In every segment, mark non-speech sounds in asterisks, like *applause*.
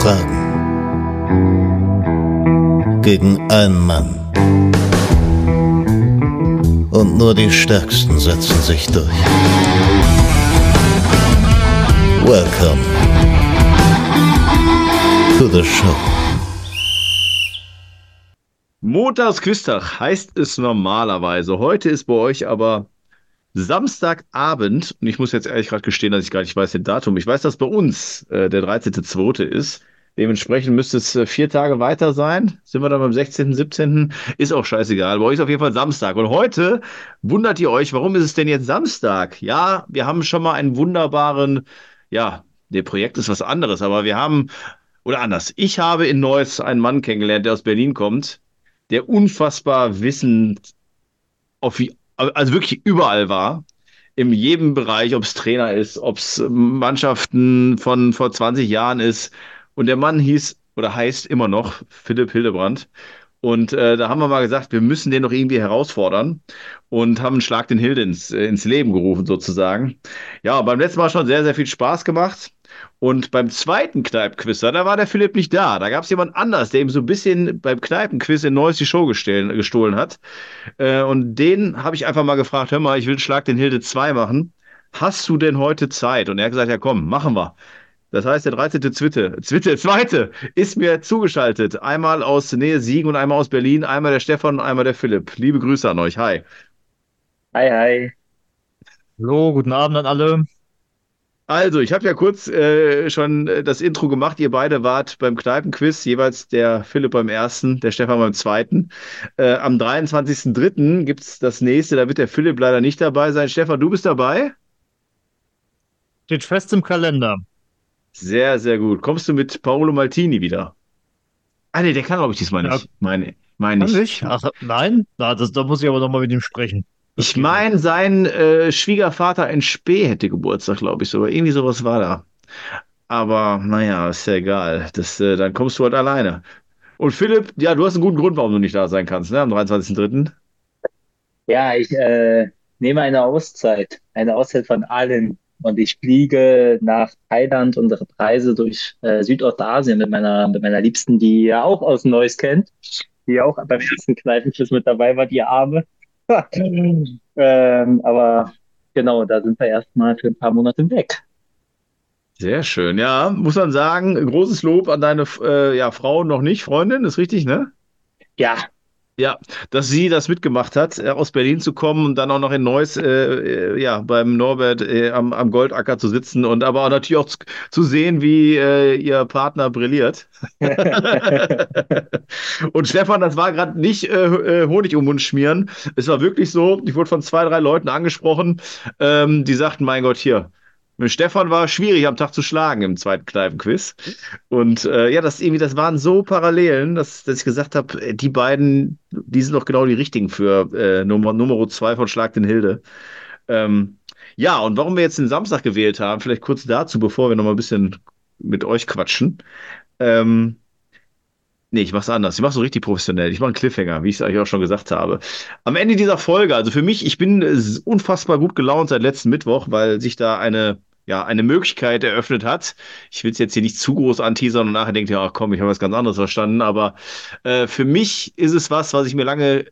Fragen. Gegen einen Mann. Und nur die Stärksten setzen sich durch. Welcome to the show. Montagsquiztag heißt es normalerweise. Heute ist bei euch aber Samstagabend. Und ich muss jetzt ehrlich gerade gestehen, dass ich gar nicht weiß den Datum. Ich weiß, dass bei uns äh, der 13.2. ist. Dementsprechend müsste es äh, vier Tage weiter sein. Sind wir dann beim 16., 17. Ist auch scheißegal. Bei euch ist auf jeden Fall Samstag. Und heute wundert ihr euch, warum ist es denn jetzt Samstag? Ja, wir haben schon mal einen wunderbaren, ja, der Projekt ist was anderes, aber wir haben, oder anders, ich habe in Neuss einen Mann kennengelernt, der aus Berlin kommt, der unfassbar wissend auf also wirklich überall war. In jedem Bereich, ob es Trainer ist, ob es Mannschaften von vor 20 Jahren ist. Und der Mann hieß oder heißt immer noch Philipp Hildebrand. Und äh, da haben wir mal gesagt, wir müssen den noch irgendwie herausfordern und haben einen Schlag den Hilde ins, äh, ins Leben gerufen sozusagen. Ja, beim letzten Mal schon sehr, sehr viel Spaß gemacht. Und beim zweiten Kneipenquiz, da war der Philipp nicht da. Da gab es jemand anders, der ihm so ein bisschen beim Kneipenquiz in Neues die Show gestohlen, gestohlen hat. Äh, und den habe ich einfach mal gefragt, hör mal, ich will Schlag den Hilde 2 machen. Hast du denn heute Zeit? Und er hat gesagt, ja komm, machen wir. Das heißt, der 13. Zwitte, Zwitte, zweite ist mir zugeschaltet. Einmal aus Nähe Siegen und einmal aus Berlin. Einmal der Stefan und einmal der Philipp. Liebe Grüße an euch. Hi. Hi, hi. Hallo, guten Abend an alle. Also, ich habe ja kurz äh, schon das Intro gemacht. Ihr beide wart beim Kneipenquiz, jeweils der Philipp beim ersten, der Stefan beim zweiten. Äh, am 23.03. gibt es das nächste, da wird der Philipp leider nicht dabei sein. Stefan, du bist dabei? Steht fest im Kalender. Sehr, sehr gut. Kommst du mit Paolo Maltini wieder? Ah, nee, der kann, glaube ich, diesmal nicht. Ja. Meine, meine ich. Nicht? Ach, nein? Na, das, da muss ich aber nochmal mit ihm sprechen. Das ich meine, sein äh, Schwiegervater in Spee hätte Geburtstag, glaube ich, sogar. Irgendwie sowas war da. Aber naja, ist ja egal. Das, äh, dann kommst du halt alleine. Und Philipp, ja, du hast einen guten Grund, warum du nicht da sein kannst, ne? Am 23.03. Ja, ich äh, nehme eine Auszeit. Eine Auszeit von allen und ich fliege nach Thailand unsere Reise durch äh, Südostasien mit meiner, mit meiner Liebsten, die ja auch aus Neuss kennt, die auch beim ersten Kneifenschiss mit dabei war, die Arme. ähm, aber genau, da sind wir erstmal für ein paar Monate weg. Sehr schön. Ja, muss man sagen, großes Lob an deine äh, ja, Frau noch nicht, Freundin, ist richtig, ne? Ja, ja, dass sie das mitgemacht hat, äh, aus Berlin zu kommen und dann auch noch in Neuss, äh, äh, ja, beim Norbert äh, am, am, Goldacker zu sitzen und aber auch natürlich auch zu, zu sehen, wie äh, ihr Partner brilliert. *laughs* und Stefan, das war gerade nicht äh, Honig um Mund schmieren. Es war wirklich so, ich wurde von zwei, drei Leuten angesprochen, ähm, die sagten, mein Gott, hier, mit Stefan war schwierig am Tag zu schlagen im zweiten Kneipenquiz. Und äh, ja, das irgendwie, das waren so Parallelen, dass, dass ich gesagt habe, äh, die beiden, die sind doch genau die richtigen für äh, Nummer, Nummer zwei von Schlag den Hilde. Ähm, ja, und warum wir jetzt den Samstag gewählt haben, vielleicht kurz dazu, bevor wir noch mal ein bisschen mit euch quatschen. Ähm, Nee, ich mach's anders. Ich mach's so richtig professionell. Ich mache einen Cliffhanger, wie ich es eigentlich auch schon gesagt habe. Am Ende dieser Folge, also für mich, ich bin unfassbar gut gelaunt seit letzten Mittwoch, weil sich da eine ja, eine Möglichkeit eröffnet hat. Ich will es jetzt hier nicht zu groß anteasern und nachher denkt ihr, ach komm, ich habe was ganz anderes verstanden. Aber äh, für mich ist es was, was ich mir lange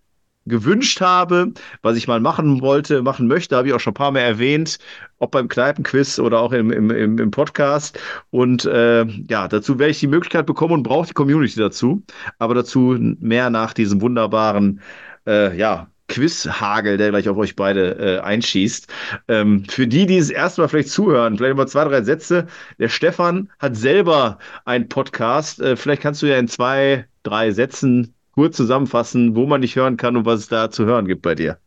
gewünscht habe, was ich mal machen wollte, machen möchte, habe ich auch schon ein paar Mal erwähnt, ob beim Kneipenquiz oder auch im, im, im Podcast. Und äh, ja, dazu werde ich die Möglichkeit bekommen und brauche die Community dazu. Aber dazu mehr nach diesem wunderbaren, äh, ja, Quizhagel, der gleich auf euch beide äh, einschießt. Ähm, für die, die es erstmal vielleicht zuhören, vielleicht mal zwei, drei Sätze. Der Stefan hat selber einen Podcast. Äh, vielleicht kannst du ja in zwei, drei Sätzen kurz zusammenfassen, wo man dich hören kann und was es da zu hören gibt bei dir.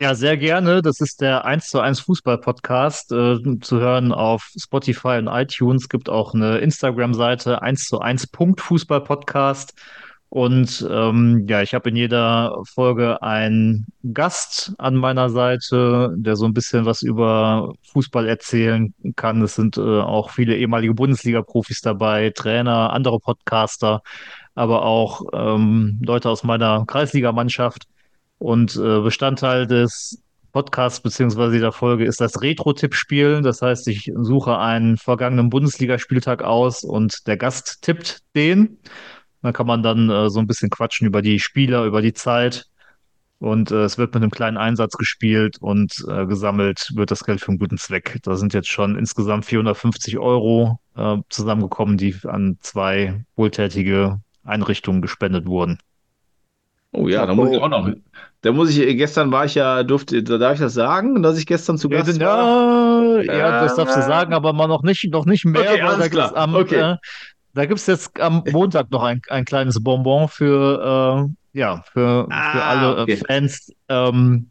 Ja, sehr gerne. Das ist der 1 zu 1 Fußball-Podcast äh, zu hören auf Spotify und iTunes. Gibt auch eine Instagram-Seite 1 zu 1 Fußball-Podcast. Und ähm, ja, ich habe in jeder Folge einen Gast an meiner Seite, der so ein bisschen was über Fußball erzählen kann. Es sind äh, auch viele ehemalige Bundesliga-Profis dabei, Trainer, andere Podcaster, aber auch ähm, Leute aus meiner Kreisligamannschaft. Und äh, Bestandteil des Podcast beziehungsweise dieser Folge ist das Retro-Tipp-Spiel. Das heißt, ich suche einen vergangenen Bundesligaspieltag aus und der Gast tippt den. Da kann man dann äh, so ein bisschen quatschen über die Spieler, über die Zeit. Und äh, es wird mit einem kleinen Einsatz gespielt und äh, gesammelt wird das Geld für einen guten Zweck. Da sind jetzt schon insgesamt 450 Euro äh, zusammengekommen, die an zwei wohltätige Einrichtungen gespendet wurden. Oh ja, da muss ich auch noch. Da muss ich, gestern war ich ja, durfte, da darf ich das sagen, dass ich gestern zu Ja, Gast war? ja, ja, das darfst du sagen, aber mal noch nicht, noch nicht mehr, Okay, weil alles da am, Okay. äh, da gibt's jetzt am Montag noch ein, ein kleines Bonbon für, äh, ja, für, für Ah, alle äh, okay. Fans ähm,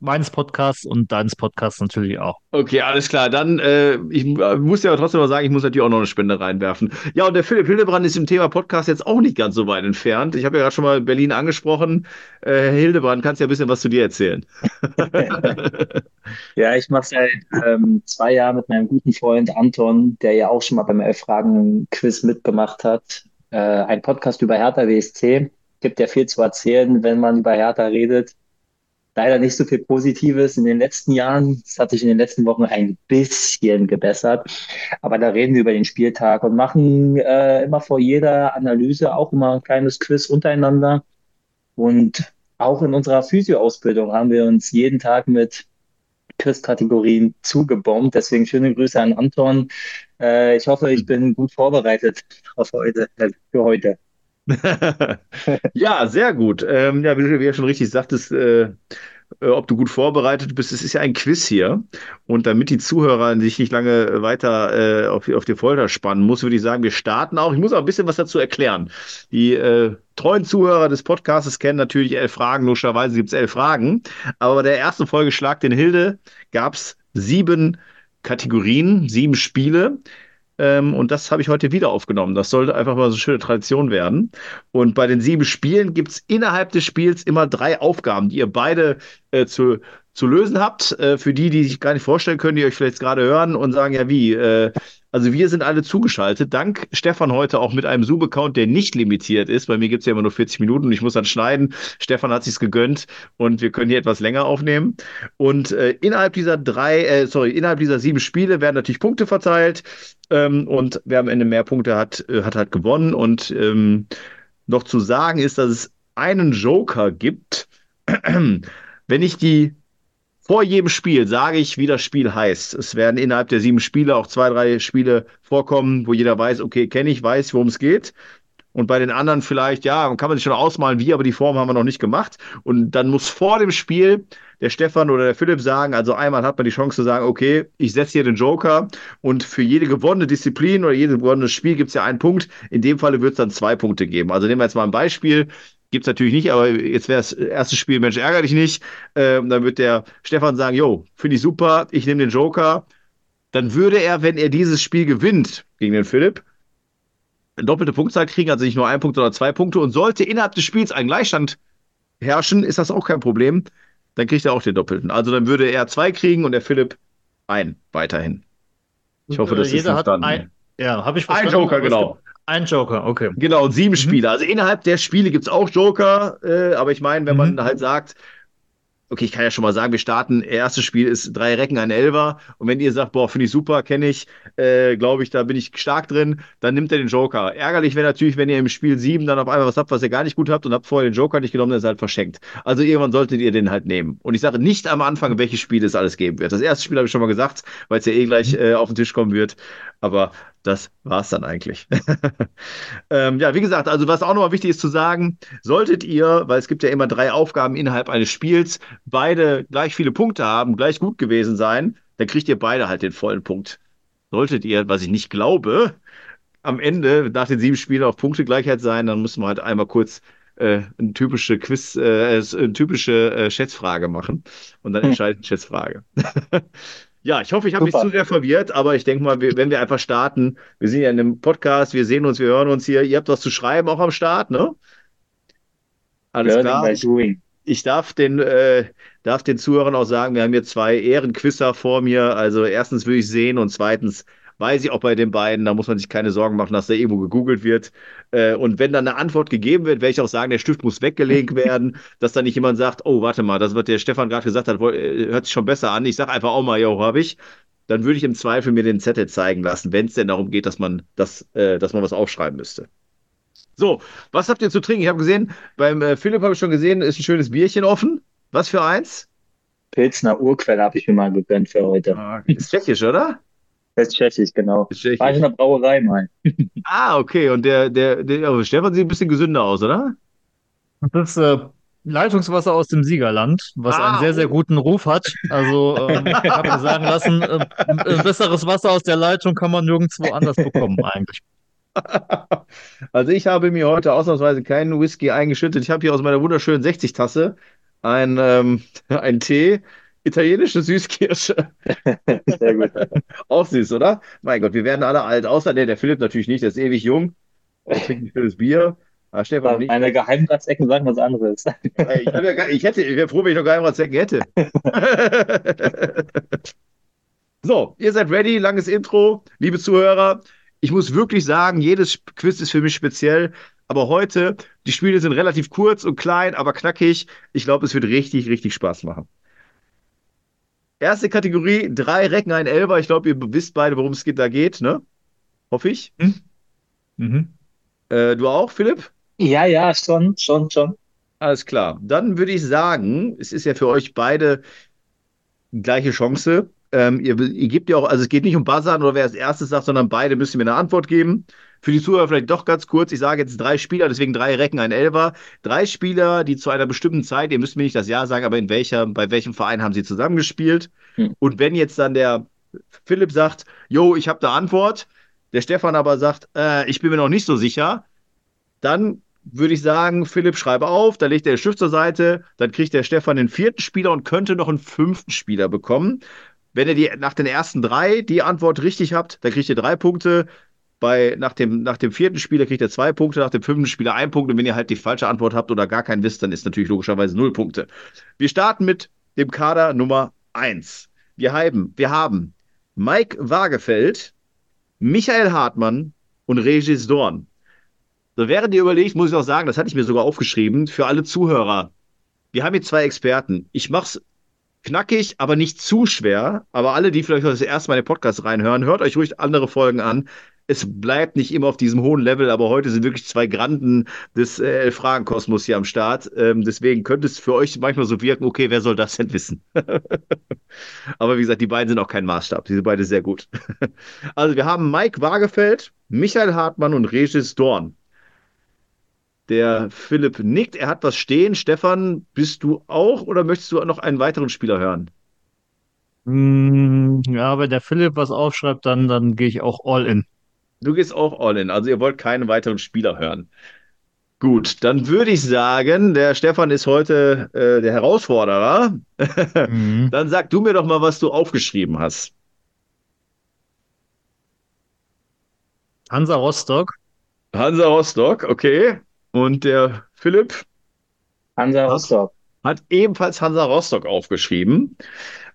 meines Podcasts und deines Podcasts natürlich auch. Okay, alles klar. Dann, äh, ich äh, muss ja aber trotzdem mal sagen, ich muss natürlich auch noch eine Spende reinwerfen. Ja, und der Philipp Hildebrand ist im Thema Podcast jetzt auch nicht ganz so weit entfernt. Ich habe ja gerade schon mal Berlin angesprochen. Äh, Herr Hildebrand, kannst ja ein bisschen was zu dir erzählen. *laughs* Ja, ich mache seit ähm, zwei Jahren mit meinem guten Freund Anton, der ja auch schon mal beim Elf-Fragen-Quiz mitgemacht hat, äh, ein Podcast über Hertha WSC. Gibt ja viel zu erzählen, wenn man über Hertha redet. Leider nicht so viel Positives in den letzten Jahren. Es hat sich in den letzten Wochen ein bisschen gebessert. Aber da reden wir über den Spieltag und machen äh, immer vor jeder Analyse auch immer ein kleines Quiz untereinander. Und auch in unserer Physio-Ausbildung haben wir uns jeden Tag mit Quiz-Kategorien zugebombt. Deswegen schöne Grüße an Anton. Äh, ich hoffe, ich bin gut vorbereitet auf heute, äh, für heute. *laughs* Ja, sehr gut. Ähm, ja, wie du du schon richtig sagtest, äh, äh, ob du gut vorbereitet bist, es ist ja ein Quiz hier. Und damit die Zuhörer sich nicht lange weiter äh, auf, auf die Folter spannen muss, würde ich sagen, wir starten auch. Ich muss auch ein bisschen was dazu erklären. Die äh, treuen Zuhörer des Podcasts kennen natürlich elf Fragen, logischerweise gibt es elf Fragen. Aber bei der ersten Folge Schlag den Hilde gab es sieben Kategorien, sieben Spiele. Ähm, und das habe ich heute wieder aufgenommen. Das sollte einfach mal so eine schöne Tradition werden. Und bei den sieben Spielen gibt es innerhalb des Spiels immer drei Aufgaben, die ihr beide äh, zu, zu lösen habt. Äh, für die, die sich gar nicht vorstellen können, die euch vielleicht gerade hören und sagen, ja wie, äh, also wir sind alle zugeschaltet. Dank Stefan heute auch mit einem Zoom-Account, der nicht limitiert ist. Bei mir gibt es ja immer nur 40 Minuten und ich muss dann schneiden. Stefan hat sich's gegönnt und wir können hier etwas länger aufnehmen. Und äh, innerhalb dieser drei, äh, sorry, innerhalb dieser sieben Spiele werden natürlich Punkte verteilt. Ähm, und wer am Ende mehr Punkte hat, äh, hat halt gewonnen. Und ähm, noch zu sagen ist, dass es einen Joker gibt. *clears throat* Wenn ich die vor jedem Spiel sage ich, wie das Spiel heißt. Es werden innerhalb der sieben Spiele auch zwei, drei Spiele vorkommen, wo jeder weiß, okay, kenne ich, weiß, worum es geht. Und bei den anderen vielleicht, ja, kann man sich schon ausmalen, wie, aber die Form haben wir noch nicht gemacht. Und dann muss vor dem Spiel der Stefan oder der Philipp sagen, also einmal hat man die Chance zu sagen, okay, ich setze hier den Joker und für jede gewonnene Disziplin oder jedes gewonnene Spiel gibt es ja einen Punkt. In dem Falle wird es dann zwei Punkte geben. Also nehmen wir jetzt mal ein Beispiel. Gibt es natürlich nicht, aber jetzt wäre das erste Spiel, Mensch, ärgere dich nicht. Ähm, dann wird der Stefan sagen, jo, finde ich super, ich nehme den Joker. Dann würde er, wenn er dieses Spiel gewinnt gegen den Philipp, eine doppelte Punktzahl kriegen, also nicht nur ein Punkt, sondern zwei Punkte. Und sollte innerhalb des Spiels ein Gleichstand herrschen, ist das auch kein Problem. Dann kriegt er auch den doppelten. Also dann würde er zwei kriegen und der Philipp ein weiterhin. Ich hoffe, äh, das ist jeder hat verstanden. ein, ja, habe ich Ein verstanden. Joker, aber es genau. Ein Joker, okay. Genau, sieben Mhm. Spiele. Also innerhalb der Spiele gibt es auch Joker, äh, aber ich meine, wenn man Mhm. halt sagt, okay, ich kann ja schon mal sagen, wir starten, erstes Spiel ist drei Recken, ein Elfer. Und wenn ihr sagt, boah, finde ich super, kenne ich, äh, glaube ich, da bin ich stark drin, dann nimmt er den Joker. Ärgerlich wäre natürlich, wenn ihr im Spiel sieben dann auf einmal was habt, was ihr gar nicht gut habt und habt vorher den Joker nicht genommen, dann ist halt verschenkt. Also irgendwann solltet ihr den halt nehmen. Und ich sage nicht am Anfang, welche Spiele es alles geben wird. Das erste Spiel habe ich schon mal gesagt, weil es ja eh gleich äh, auf den Tisch kommen wird. Aber das war's dann eigentlich. *laughs* ähm, ja, wie gesagt, also was auch nochmal wichtig ist zu sagen, solltet ihr, weil es gibt ja immer drei Aufgaben innerhalb eines Spiels, beide gleich viele Punkte haben, gleich gut gewesen sein, dann kriegt ihr beide halt den vollen Punkt. Solltet ihr, was ich nicht glaube, am Ende nach den sieben Spielen auf Punktegleichheit sein, dann müssen wir halt einmal kurz äh, eine typische Quiz, äh, eine typische äh, Schätzfrage machen und dann Hm. entscheidet die Schätzfrage. *laughs* Ja, ich hoffe, ich habe Super. zu sehr verwirrt, aber ich denke mal, wir, wenn wir einfach starten, wir sind ja in einem Podcast, wir sehen uns, wir hören uns hier. Ihr habt was zu schreiben auch am Start, ne? Alles Learning klar. by doing. Ich darf den, äh, darf den Zuhörern auch sagen, wir haben hier zwei Ehrenquisser vor mir. Also erstens will ich sehen und zweitens weiß ich auch bei den beiden, da muss man sich keine Sorgen machen, dass da irgendwo gegoogelt wird. Äh, und wenn dann eine Antwort gegeben wird, werde ich auch sagen, der Stift muss weggelegt werden, *laughs* dass dann nicht jemand sagt, oh, warte mal, das, was der Stefan gerade gesagt hat, äh, hört sich schon besser an. Ich sage einfach auch mal, jo, habe ich. Dann würde ich im Zweifel mir den Zettel zeigen lassen, wenn es denn darum geht, dass man, das, äh, dass man was aufschreiben müsste. So, was habt ihr zu trinken? Ich habe gesehen, beim äh, Philipp habe ich schon gesehen, ist ein schönes Bierchen offen. Was für eins? Pilzner Urquell habe ich mir mal gegönnt für heute. Ah, ist tschechisch, oder? Das ist tschechisch, genau. Ist tschechisch. War ich in der Brauerei mal. *laughs* Ah, okay. Und der, der, der oh, Stefan sieht ein bisschen gesünder aus, oder? Das ist äh, Leitungswasser aus dem Siegerland, was Ah, einen sehr, sehr oh. guten Ruf hat. Also, ähm, *laughs* ich habe mir sagen lassen, äh, äh, besseres Wasser aus der Leitung kann man nirgendwo anders bekommen, eigentlich. *laughs* Also ich habe mir heute ausnahmsweise keinen Whisky eingeschüttet. Ich habe hier aus meiner wunderschönen 60-Tasse ein, ähm, *laughs* ein Tee, italienische Süßkirsche. *laughs* Sehr gut. Auch süß, oder? Mein Gott, wir werden alle alt, außer der, der Philipp natürlich nicht, der ist ewig jung. Der trinkt ein schönes Bier. Ah, Stefan nicht. Meine Geheimratsecken sagen was anderes. Ey, Ich, ja ich hätte, ich wäre froh, wenn ich noch Geheimratsecken hätte. so, ihr seid ready, langes Intro, liebe Zuhörer. Ich muss wirklich sagen, jedes Quiz ist für mich speziell. Aber heute, die Spiele sind relativ kurz und klein, aber knackig. Ich glaube, es wird richtig, richtig Spaß machen. Erste Kategorie, drei Recken, ein Elfer. Ich glaube, ihr wisst beide, worum es geht, da geht, ne? Hoffe ich. Mhm. Äh, du auch, Philipp? Ja, ja, schon, schon, schon. Alles klar. Dann würde ich sagen, es ist ja für euch beide gleiche Chance. Ähm, ihr, ihr gebt ja auch, also es geht nicht um Buzzern oder wer als erstes sagt, sondern beide müssen mir eine Antwort geben. Für die Zuhörer vielleicht doch ganz kurz. Ich sage jetzt drei Spieler, deswegen drei Recken, ein Elfer. Drei Spieler, die zu einer bestimmten Zeit, ihr müsst mir nicht das Jahr sagen, aber in welcher, bei welchem Verein haben sie zusammengespielt? Hm. Und wenn jetzt dann der Philipp sagt, yo, ich habe eine Antwort, der Stefan aber sagt, äh, ich bin mir noch nicht so sicher, dann würde ich sagen, Philipp, schreibe auf, da legt er den Stift zur Seite, dann kriegt der Stefan den vierten Spieler und könnte noch einen fünften Spieler bekommen. Wenn ihr die, nach den ersten drei die Antwort richtig habt, dann kriegt ihr drei Punkte. Bei, nach, dem, nach dem vierten Spieler kriegt ihr zwei Punkte, nach dem fünften Spieler ein Punkt. Und wenn ihr halt die falsche Antwort habt oder gar keinen wisst, dann ist natürlich logischerweise null Punkte. Wir starten mit dem Kader Nummer eins. Wir haben, wir haben Mike Wagefeld, Michael Hartmann und Regis Dorn. So, während ihr überlegt, muss ich auch sagen, das hatte ich mir sogar aufgeschrieben, für alle Zuhörer. Wir haben hier zwei Experten. Ich mach's knackig, aber nicht zu schwer. Aber alle, die vielleicht das erste Mal in den Podcast reinhören, hört euch ruhig andere Folgen an. Es bleibt nicht immer auf diesem hohen Level, aber heute sind wirklich zwei Granden des äh, Elf-Fragen-Kosmos hier am Start. Ähm, deswegen könnte es für euch manchmal so wirken, okay, wer soll das denn wissen? *laughs* aber wie gesagt, die beiden sind auch kein Maßstab. Die sind beide sehr gut. *laughs* also wir haben Mike Wagefeld, Michael Hartmann und Regis Dorn. Der Philipp nickt, er hat was stehen. Stefan, bist du auch oder möchtest du noch einen weiteren Spieler hören? Mm, Ja, wenn der Philipp was aufschreibt, dann, dann gehe ich auch all in. Du gehst auch all in, also ihr wollt keinen weiteren Spieler hören. Gut, dann würde ich sagen, der Stefan ist heute äh, der Herausforderer. Mhm. *laughs* Dann sag du mir doch mal, was du aufgeschrieben hast. Hansa Rostock, Hansa Rostock, okay. Und der Philipp Hansa? Rostock. hat ebenfalls Hansa Rostock aufgeschrieben.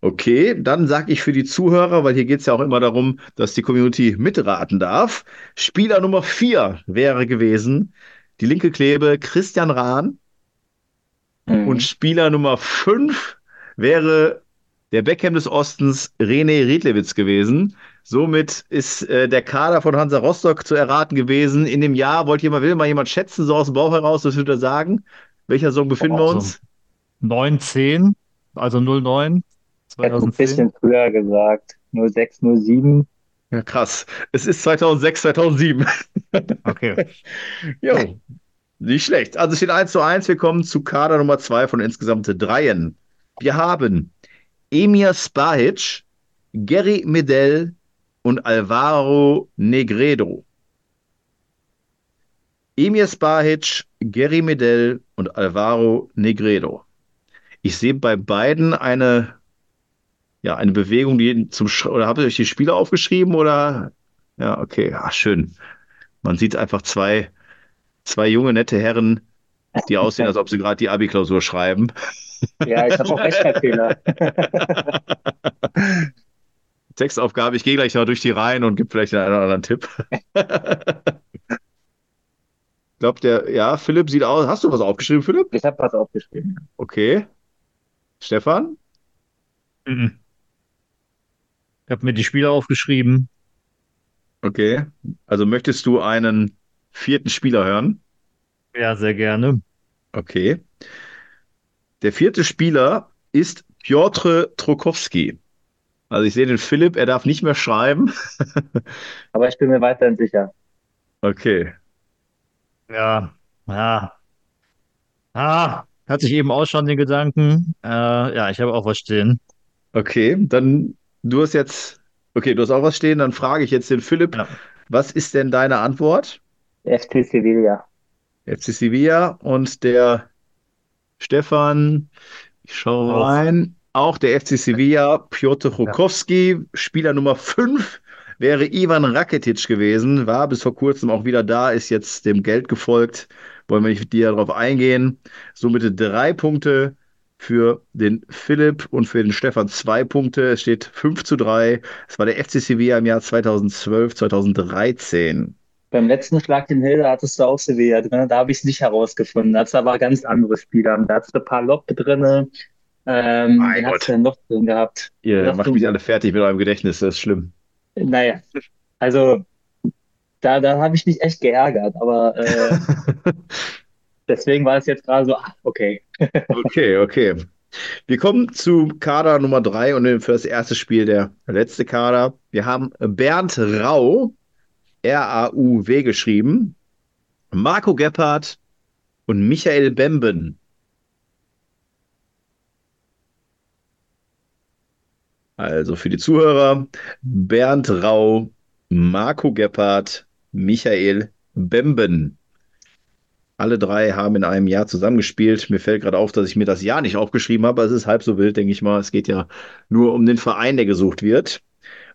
Okay, dann sage ich für die Zuhörer, weil hier geht es ja auch immer darum, dass die Community mitraten darf. Spieler Nummer vier wäre gewesen die linke Klebe Christian Rahn. Mhm. Und Spieler Nummer 5 wäre der Beckham des Ostens René Riedlewitz gewesen. Somit ist äh, der Kader von Hansa Rostock zu erraten gewesen. In dem Jahr wollte jemand, will mal jemand schätzen, so aus dem Bauch heraus, was würde er sagen? Welcher Saison befinden wir Also, uns? 9, 10, also 09, Ich hätte ein 2010. bisschen früher gesagt. 06, 07. Ja, krass. Es ist 2006, 2007. *laughs* Okay. Jo, nicht schlecht. Also es steht 1 zu 1. Wir kommen zu Kader Nummer 2 von insgesamt dreien. Wir haben Emir Spahic, Gary Medel und Alvaro Negredo. Emir Spahic, Gary Medel und Alvaro Negredo. Ich sehe bei beiden eine, ja, eine Bewegung, die zum Sch oder habt ihr euch die Spieler aufgeschrieben oder? Ja, okay, ah, schön. Man sieht einfach zwei, zwei junge, nette Herren, die aussehen, als ob sie gerade die Abi-Klausur schreiben. Ja, ich habe auch Rechtschreibfehler. *laughs* Textaufgabe. Ich gehe gleich mal durch die Reihen und gebe vielleicht einen oder anderen Tipp. *laughs* ich glaube, der, ja, Philipp sieht aus. Hast du was aufgeschrieben, Philipp? Ich habe was aufgeschrieben. Okay. Stefan? Mhm. Ich habe mir die Spieler aufgeschrieben. Okay. Also möchtest du einen vierten Spieler hören? Ja, sehr gerne. Okay. Der vierte Spieler ist Piotr Trokowski. Also ich sehe den Philipp, er darf nicht mehr schreiben. *laughs* Aber ich bin mir weiterhin sicher. Okay. Ja, ja. Ah, hatte ich eben auch schon den Gedanken. Äh, ja, ich habe auch was stehen. Okay, dann du hast jetzt, okay, du hast auch was stehen, dann frage ich jetzt den Philipp, Ja. was ist denn deine Antwort? FC Sevilla. FC Sevilla und der Stefan, ich schaue rein, auch der FC Sevilla, Piotr Chokowski, Spieler Nummer 5 wäre Ivan Rakitic gewesen, war bis vor kurzem auch wieder da, ist jetzt dem Geld gefolgt, wollen wir nicht mit dir darauf eingehen. Somit drei Punkte für den Philipp und für den Stefan zwei Punkte. Es steht 5 zu 3. Es war der FC Sevilla im Jahr 2012, 2013. Beim letzten Schlag in Hilde hattest du auch Sevilla drin. Da habe ich es nicht herausgefunden. Da hattest aber ganz andere Spieler. Da hattest du ein paar Loppe drin. Ähm, Mein wen hast du denn noch drin gehabt? Ihr Ja, macht mich alle fertig mit eurem Gedächtnis, das ist schlimm. Naja, also da, da habe ich mich echt geärgert. Aber äh, *laughs* deswegen war es jetzt gerade so, ah, okay. *laughs* Okay, okay. Wir kommen zu Kader Nummer 3 und für das erste Spiel der letzte Kader. Wir haben Bernd Rau, R-A-U-W geschrieben, Marco Gebhardt und Michael Bemben. Also für die Zuhörer, Bernd Rau, Marco Gebhardt, Michael Bemben. Alle drei haben in einem Jahr zusammengespielt. Mir fällt gerade auf, dass ich mir das Jahr nicht aufgeschrieben habe. aber Es ist halb so wild, denke ich mal. Es geht ja nur um den Verein, der gesucht wird.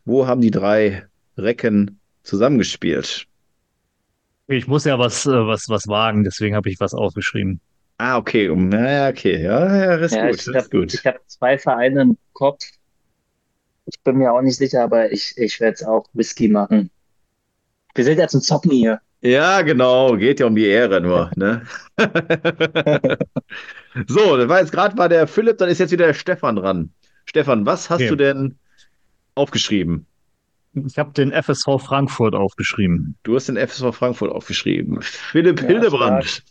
Wo haben die drei Recken zusammengespielt? Ich muss ja was, äh, was, was wagen, deswegen habe ich was aufgeschrieben. Ah, okay. Naja, okay. Ja, ja, ist Ja, gut. ich habe gut. ich hab zwei Vereine im Kopf. Ich bin mir auch nicht sicher, aber ich, ich werde es auch Whisky machen. Wir sind ja zum Zocken hier. Ja, genau. Geht ja um die Ehre nur, ne? *laughs* So, das war jetzt gerade mal der Philipp, dann ist jetzt wieder der Stefan dran. Stefan, was hast Okay. du denn aufgeschrieben? Ich habe den FSV Frankfurt aufgeschrieben. Du hast den FSV Frankfurt aufgeschrieben. Philipp Ja, Hildebrand, stark.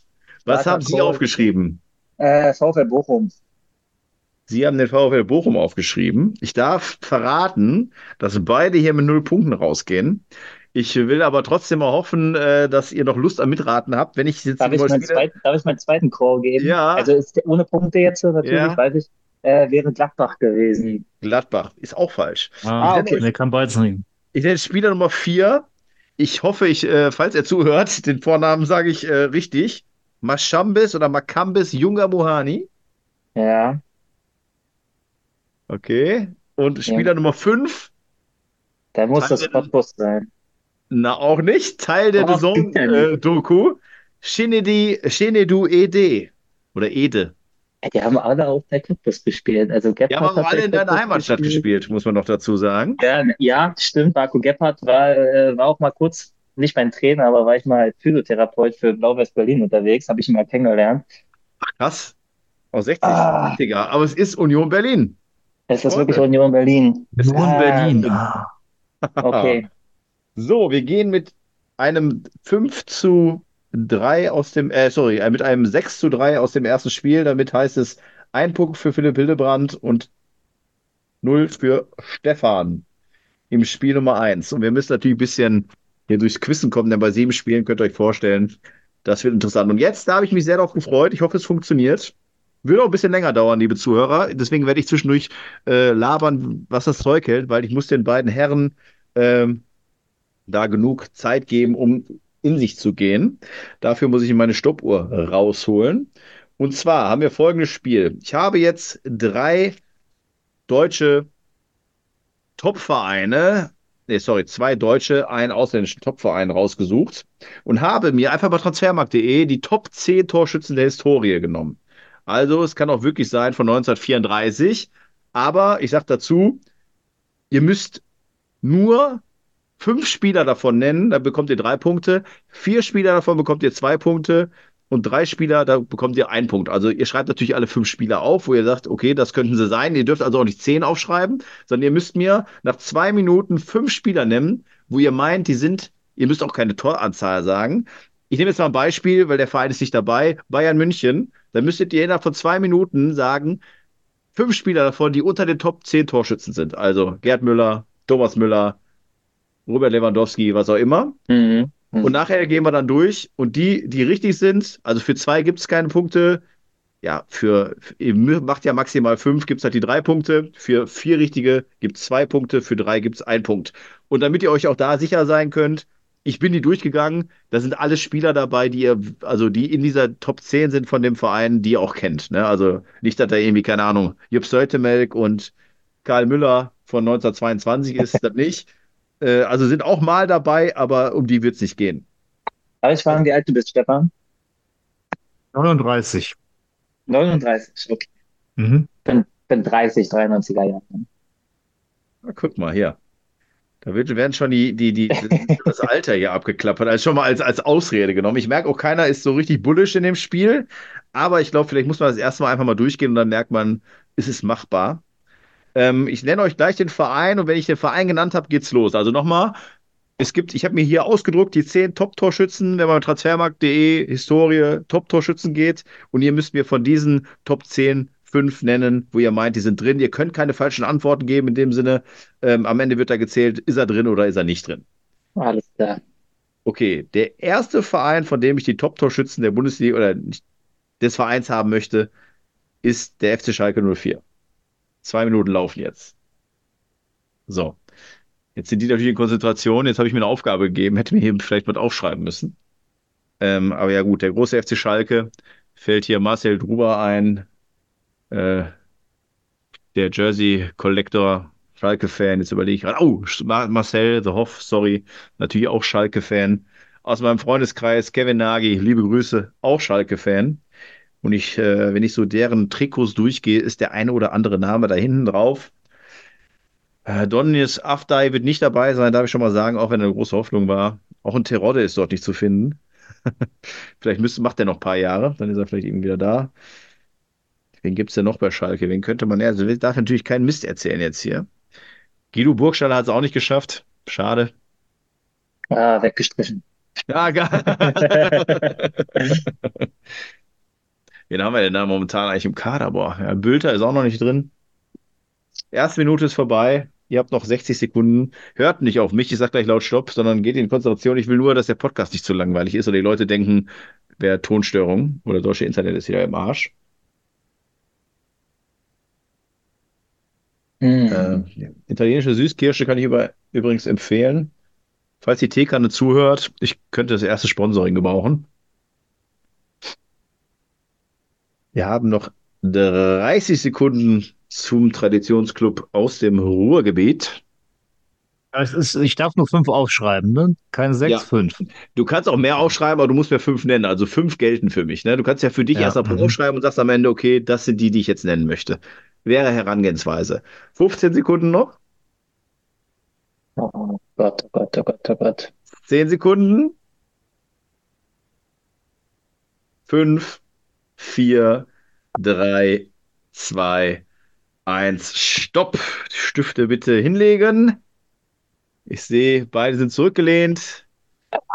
was Starker haben Sie aufgeschrieben? Äh, VfL Bochum. Sie haben den VfL Bochum aufgeschrieben. Ich darf verraten, dass beide hier mit null Punkten rausgehen. Ich will aber trotzdem mal hoffen, äh, dass ihr noch Lust am Mitraten habt. Wenn ich jetzt Darf ich, mal meinen spiele- zweiten, darf ich meinen zweiten Call geben? Ja. Also ist der ohne Punkte jetzt natürlich, Ja. weiß ich, äh, wäre Gladbach gewesen. Gladbach ist auch falsch. Ah, okay. Nee, kann beides nicht. Ich nenne Spieler Nummer vier. Ich hoffe, ich, äh, falls er zuhört, den Vornamen sage ich äh, richtig. Mashambis oder Makambis Junga Mohani. Ja. Okay. Und Spieler Nummer fünf. Da muss Teil das Cottbus sein. Na, auch nicht. Teil der ja. Saison-Doku. Shinedi, Shinedu Ede. Oder Ede. Ja, Die haben alle auf der Cottbus gespielt. Also Ja, Gebhardt aber hat alle in deiner Heimatstadt gespielt, muss man noch dazu sagen. Ja, ja, stimmt. Marco Gebhardt war, äh, war auch mal kurz, nicht mein Trainer, aber war ich mal Physiotherapeut für Blau-Weiß Berlin unterwegs, habe ich ihn mal kennengelernt. Krass. Aus 60, Ah. 70er. Aber es ist Union Berlin. Es ist wirklich Union Berlin. Es ist Nur in Ah, Berlin. Ah. Okay. *laughs* So, wir gehen mit einem 5 zu 3 aus dem, äh, sorry, äh, mit einem 6 zu 3 aus dem ersten Spiel. Damit heißt es ein Punkt für Philipp Hildebrand und 0 für Stefan im Spiel Nummer 1. Und wir müssen natürlich ein bisschen hier durchs Quizzen kommen, denn bei sieben Spielen könnt ihr euch vorstellen, das wird interessant. Und jetzt, da habe ich mich sehr darauf gefreut. Ich hoffe, es funktioniert. Wird auch ein bisschen länger dauern, liebe Zuhörer. Deswegen werde ich zwischendurch äh, labern, was das Zeug hält, weil ich muss den beiden Herren ähm, da genug Zeit geben, um in sich zu gehen. Dafür muss ich meine Stoppuhr rausholen. Und zwar haben wir folgendes Spiel. Ich habe jetzt drei deutsche Topvereine, nee, sorry, zwei deutsche, einen ausländischen Topverein rausgesucht und habe mir einfach bei transfermarkt.de die Top 10 Torschützen der Historie genommen. Also es kann auch wirklich sein von 1934, aber ich sage dazu, ihr müsst nur fünf Spieler davon nennen, dann bekommt ihr drei Punkte. Vier Spieler davon bekommt ihr zwei Punkte. Und drei Spieler, da bekommt ihr einen Punkt. Also ihr schreibt natürlich alle fünf Spieler auf, wo ihr sagt, okay, das könnten sie sein. Ihr dürft also auch nicht zehn aufschreiben, sondern ihr müsst mir nach zwei Minuten fünf Spieler nennen, wo ihr meint, die sind, ihr müsst auch keine Toranzahl sagen. Ich nehme jetzt mal ein Beispiel, weil der Verein ist nicht dabei. Bayern München. Dann müsstet ihr innerhalb von zwei Minuten sagen, fünf Spieler davon, die unter den Top 10 Torschützen sind. Also Gerd Müller, Thomas Müller, Robert Lewandowski, was auch immer. Mhm. Und nachher gehen wir dann durch und die, die richtig sind, also für zwei gibt es keine Punkte. Ja, für, ihr macht ja maximal fünf, gibt es halt die drei Punkte. Für vier richtige gibt es zwei Punkte, für drei gibt es einen Punkt. Und damit ihr euch auch da sicher sein könnt, ich bin die durchgegangen, da sind alle Spieler dabei, die ihr, also die in dieser Top 10 sind von dem Verein, die ihr auch kennt. Ne? Also nicht, dass da irgendwie, keine Ahnung, Jupp Seutemelk und Karl Müller von 1922 ist, das nicht. *laughs* Äh, also sind auch mal dabei, aber um die wird es nicht gehen. Darf ich fragen, wie alt du bist, Stefan? 39. 39, okay. Mhm. Bin, bin 30, 93er Jahre. Na, guck mal hier. Da wird, werden schon die, die, die, das Alter hier abgeklappert. Also schon mal als, als Ausrede genommen. Ich merke auch, keiner ist so richtig bullisch in dem Spiel. Aber ich glaube, vielleicht muss man das erste Mal einfach mal durchgehen und dann merkt man, ist es machbar. Ähm, ich nenne euch gleich den Verein und wenn ich den Verein genannt habe, geht's los. Also nochmal, es gibt, ich habe mir hier ausgedruckt, die zehn Top-Torschützen, wenn man mit transfermarkt.de Historie Top-Torschützen geht und ihr müsst mir von diesen Top 10 fünf nennen, wo ihr meint, die sind drin. Ihr könnt keine falschen Antworten geben in dem Sinne. Ähm, am Ende wird da gezählt, ist er drin oder ist er nicht drin. Alles klar. Okay, der erste Verein, von dem ich die Top-Torschützen der Bundesliga oder des Vereins haben möchte, ist der FC Schalke 04. Zwei Minuten laufen jetzt. So. Jetzt sind die natürlich in Konzentration. Jetzt habe ich mir eine Aufgabe gegeben. Hätte mir hier vielleicht was aufschreiben müssen. Ähm, aber ja, gut, der große FC Schalke fällt hier Marcel Druber ein. Äh, der Jersey Collector, Schalke-Fan. Jetzt überlege ich gerade. Oh, Marcel The Hoff, sorry. Natürlich auch Schalke-Fan. Aus meinem Freundeskreis, Kevin Nagy, liebe Grüße, auch Schalke-Fan. Und ich, äh, wenn ich so deren Trikots durchgehe, ist der eine oder andere Name da hinten drauf. Äh, Donis Afdai wird nicht dabei sein, darf ich schon mal sagen, auch wenn er eine große Hoffnung war. Auch ein Terodde ist dort nicht zu finden. *laughs* vielleicht müsste, macht er noch ein paar Jahre, dann ist er vielleicht eben wieder da. Wen gibt es denn noch bei Schalke? Wen könnte man, also darf natürlich keinen Mist erzählen jetzt hier. Guido Burgstaller hat es auch nicht geschafft. Schade. Ah, weggestrichen. Ja, *laughs* geil. Wen haben wir denn da momentan eigentlich im Kader? Boah, ja, Bülter ist auch noch nicht drin. Erste Minute ist vorbei. Ihr habt noch 60 Sekunden. Hört nicht auf mich, ich sag gleich laut Stopp, sondern geht in Konzentration. Ich will nur, dass der Podcast nicht zu langweilig ist oder die Leute denken, wer Tonstörung oder deutsche Internet ist wieder im Arsch. Hm. Äh, italienische Süßkirsche kann ich über, übrigens empfehlen. Falls die Teekanne zuhört, ich könnte das erste Sponsoring gebrauchen. Wir haben noch 30 Sekunden zum Traditionsclub aus dem Ruhrgebiet. Es ist, ich darf nur fünf aufschreiben, ne? Keine sechs, Ja. fünf. Du kannst auch mehr aufschreiben, aber du musst mir fünf nennen. Also fünf gelten für mich. Ne? Du kannst ja für dich Ja, erst mal mhm. aufschreiben und sagst am Ende, okay, das sind die, die ich jetzt nennen möchte. Wäre Herangehensweise. 15 Sekunden noch. Oh Gott, oh Gott, oh Gott, oh Gott. 10 Sekunden. 5, 4, 3, 2, 1. Stopp. Stifte bitte hinlegen. Ich sehe, beide sind zurückgelehnt.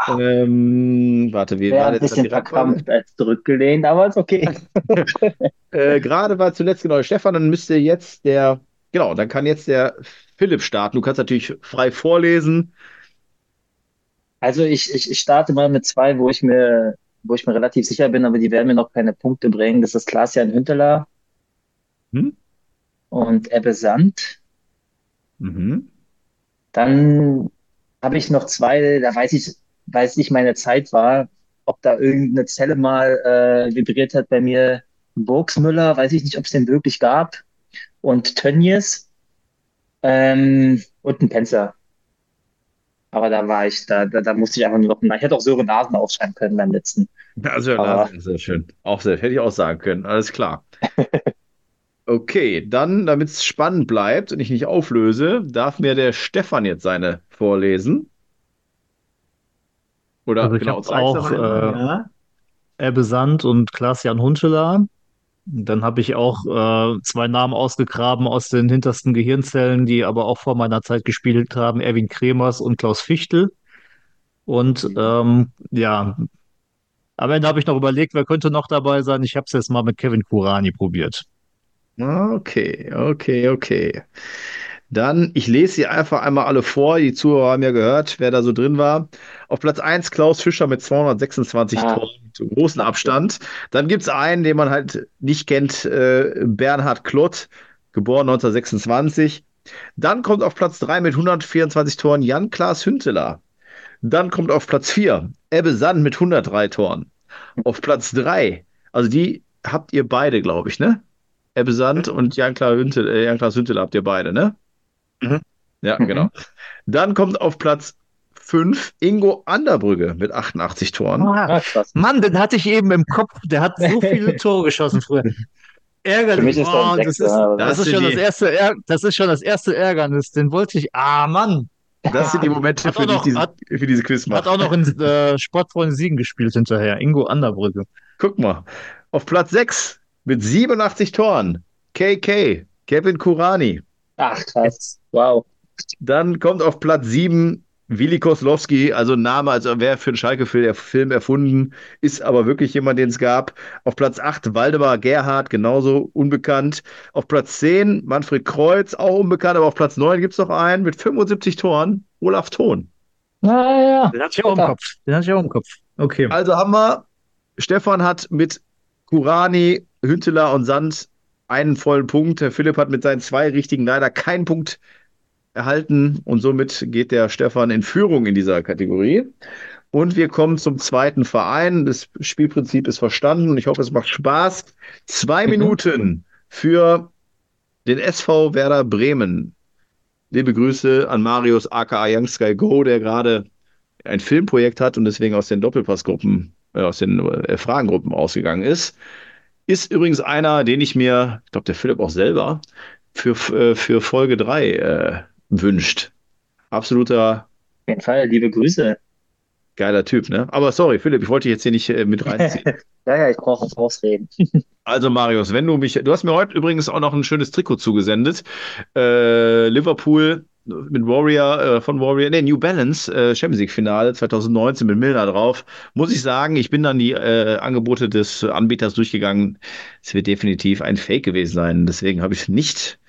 Ähm, warte, wie Wäre war ein jetzt das bisschen verkrampft als zurückgelehnt, aber ist okay. *laughs* Äh, gerade war zuletzt genau Stefan, dann müsste jetzt der, genau, dann kann jetzt der Philipp starten. Du kannst natürlich frei vorlesen. Also ich, ich, ich starte mal mit zwei, wo ich mir, wo ich mir relativ sicher bin, aber die werden mir noch keine Punkte bringen. Das ist Klaas-Jan Hünteler Hm? und Ebbe Sand. Mhm. Dann habe ich noch zwei, da weiß ich, weiß nicht meine Zeit war, ob da irgendeine Zelle mal äh, vibriert hat bei mir. Burgsmüller, weiß ich nicht, ob es den wirklich gab. Und Tönnies ähm, und ein Penzer. Aber da war ich, da, da, da musste ich einfach nur noch, ich hätte auch Sören Nasen aufschreiben können beim letzten. Also, Aber- sehr schön. Auch sehr, hätte ich auch sagen können. Alles klar. *laughs* Okay, dann, damit es spannend bleibt und ich nicht auflöse, darf mir der Stefan jetzt seine vorlesen. Oder Also ich genau, habe auch äh, Ja. Ebbe Sand und Klaas-Jan Huntelaar. Dann habe ich auch äh, zwei Namen ausgegraben aus den hintersten Gehirnzellen, die aber auch vor meiner Zeit gespielt haben, Erwin Kremers und Klaus Fichtel. Und ähm, ja, am Ende habe ich noch überlegt, wer könnte noch dabei sein. Ich habe es jetzt mal mit Kevin Kurani probiert. Okay, okay, okay. Dann, ich lese sie einfach einmal alle vor. Die Zuhörer haben ja gehört, wer da so drin war. Auf Platz 1 Klaus Fischer mit 226 Ah. Toren, mit großen Abstand. Dann gibt es einen, den man halt nicht kennt, äh, Bernhard Klott, geboren 1926. Dann kommt auf Platz 3 mit 124 Toren Jan-Klaas Hünteler. Dann kommt auf Platz 4 Ebbe Sand mit 103 Toren. Auf Platz 3, also die habt ihr beide, glaube ich, ne? Ebbe Sand und Jan-Klaas Hünteler, äh, Jan-Klaas Hünteler habt ihr beide, ne? Mhm. Ja, Mhm. genau. Dann kommt auf Platz 5 Ingo Anderbrügge mit 88 Toren. Ah. Mann, den hatte ich eben im Kopf. Der hat so *laughs* viele Tore geschossen früher. Ärgerlich. Oh, das ist, das, ist schon das erste Ärg das ist schon das erste Ärgernis. Den wollte ich. Ah, Mann. Das sind die Momente, Hat für auch die ich noch- diese, hat- für diese Quiz Hat mache. auch noch in äh, Sportfreunde Siegen gespielt hinterher. Ingo Anderbrücke. Guck mal. Auf Platz 6 mit 87 Toren KK, Kevin Kurani. Ach, krass. Wow. Dann kommt auf Platz 7 Willi Koslowski, also ein Name, also wer für einen Schalke-Film erfunden, ist aber wirklich jemand, den es gab. Auf Platz 8 Waldemar Gerhard, genauso unbekannt. Auf Platz 10 Manfred Kreuz, auch unbekannt, aber auf Platz 9 gibt es noch einen mit 75 Toren, Olaf Thon. Naja. Den hatte ich auch im. Kopf. Den hatte ich auch im Kopf. Okay. Also haben wir, Stefan hat mit Kurani, Hünteler und Sand einen vollen Punkt. Herr Philipp hat mit seinen zwei richtigen leider keinen Punkt erhalten und somit geht der Stefan in Führung in dieser Kategorie. Und wir kommen zum zweiten Verein. Das Spielprinzip ist verstanden. Ich hoffe, es macht Spaß. Zwei Mhm. Minuten für den SV Werder Bremen. Liebe Grüße an Marius aka Young Sky Go, der gerade ein Filmprojekt hat und deswegen aus den Doppelpassgruppen, äh, aus den äh, Fragengruppen ausgegangen ist. Ist übrigens einer, den ich mir, ich glaube, der Philipp auch selber, für, äh, für Folge 3 äh, wünscht. Absoluter Auf jeden Fall, liebe Grüße. geiler Typ, ne? Aber sorry, Philipp, ich wollte dich jetzt hier nicht äh, mit *laughs* reinziehen. Ja, ja, ich brauche Ausreden. *laughs* Also Marius, wenn du mich, du hast mir heute übrigens auch noch ein schönes Trikot zugesendet. Äh, Liverpool mit Warrior, äh, von Warrior, nee, New Balance, äh, Champions League Finale 2019 mit Milner drauf. Muss ich sagen, ich bin dann die äh, Angebote des Anbieters durchgegangen. Es wird definitiv ein Fake gewesen sein. Deswegen habe ich es nicht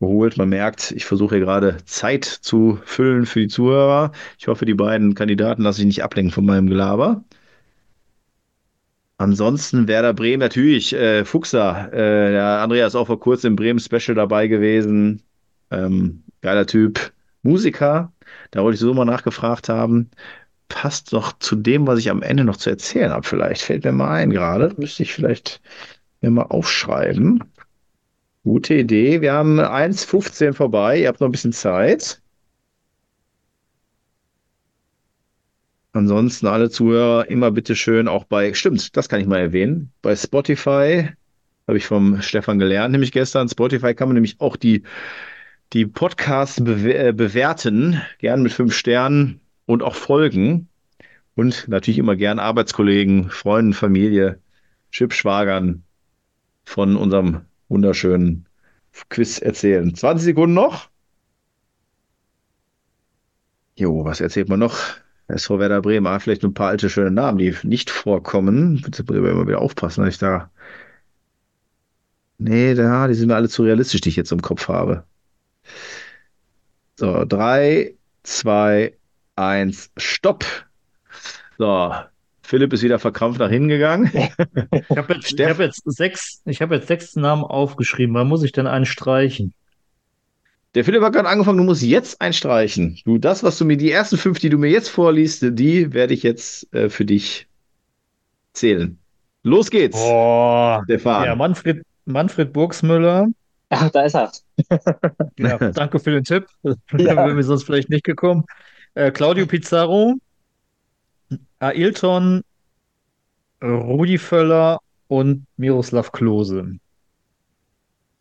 geholt. Man merkt, ich versuche hier gerade Zeit zu füllen für die Zuhörer. Ich hoffe, die beiden Kandidaten lassen sich nicht ablenken von meinem Gelaber. Ansonsten Werder Bremen natürlich, äh, Fuchser. Äh, der Andreas ist auch vor kurzem im Bremen-Special dabei gewesen. Ähm, geiler Typ. Musiker, da wollte ich so mal nachgefragt haben. Passt doch zu dem, was ich am Ende noch zu erzählen habe. Vielleicht fällt mir mal ein gerade. Müsste ich vielleicht mir mal aufschreiben. Gute Idee. Wir haben 1,15 vorbei. Ihr habt noch ein bisschen Zeit. Ansonsten alle Zuhörer immer bitte schön auch bei, stimmt, das kann ich mal erwähnen, bei Spotify habe ich vom Stefan gelernt, nämlich gestern. Spotify kann man nämlich auch die, die Podcasts bewe äh, bewerten, gern mit fünf Sternen und auch folgen. Und natürlich immer gern Arbeitskollegen, Freunden, Familie, Chipschwagern von unserem wunderschönen Quiz erzählen. 20 Sekunden noch. Jo, was erzählt man noch? SV Werder Bremen, ah, vielleicht ein paar alte schöne Namen, die nicht vorkommen. Bitte immer wieder aufpassen, dass ich da. Nee, da, die sind mir alle zu realistisch, die ich jetzt im Kopf habe. So, drei, zwei, eins, stopp. So, Philipp ist wieder verkrampft nach hinten gegangen. Ich habe jetzt, hab jetzt sechs, ich habe jetzt sechs Namen aufgeschrieben. Wann muss ich denn einen streichen? Der Philipp hat gerade angefangen, du musst jetzt einstreichen. Du, das, was du mir, die ersten fünf, die du mir jetzt vorliest, die werde ich jetzt äh, für dich zählen. Los geht's, Boah. Stefan. Ja, Manfred, Manfred Burgsmüller. Ach, da ist er. Ja, danke für den Tipp. Ja. Wäre mir sonst vielleicht nicht gekommen. Äh, Claudio Pizarro, Ailton, Rudi Völler und Miroslav Klose.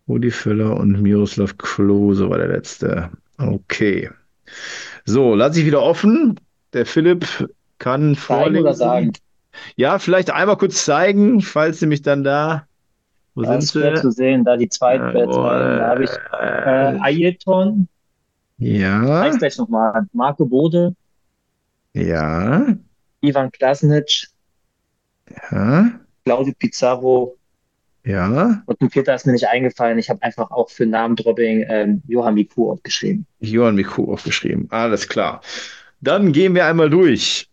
Rudi Völler und Miroslav Klose war der letzte. Okay. So, lasse ich wieder offen. Der Philipp kann Zeigen oder vorlesen. sagen? Ja, vielleicht einmal kurz zeigen, falls Sie mich dann da. Wo Da sind ist Sie? zu sehen, da die zweiten, Ja, äh, zwei, da habe ich äh, Ailton, Ja, weiß gleich nochmal, Marco Bode, ja, Ivan Klasnic, ja, Claudio Pizarro ja. und ein vierter ist mir nicht eingefallen. Ich habe einfach auch für Namendropping ähm, Johann Miku aufgeschrieben. Johann Miku aufgeschrieben. Alles klar. Dann gehen wir einmal durch.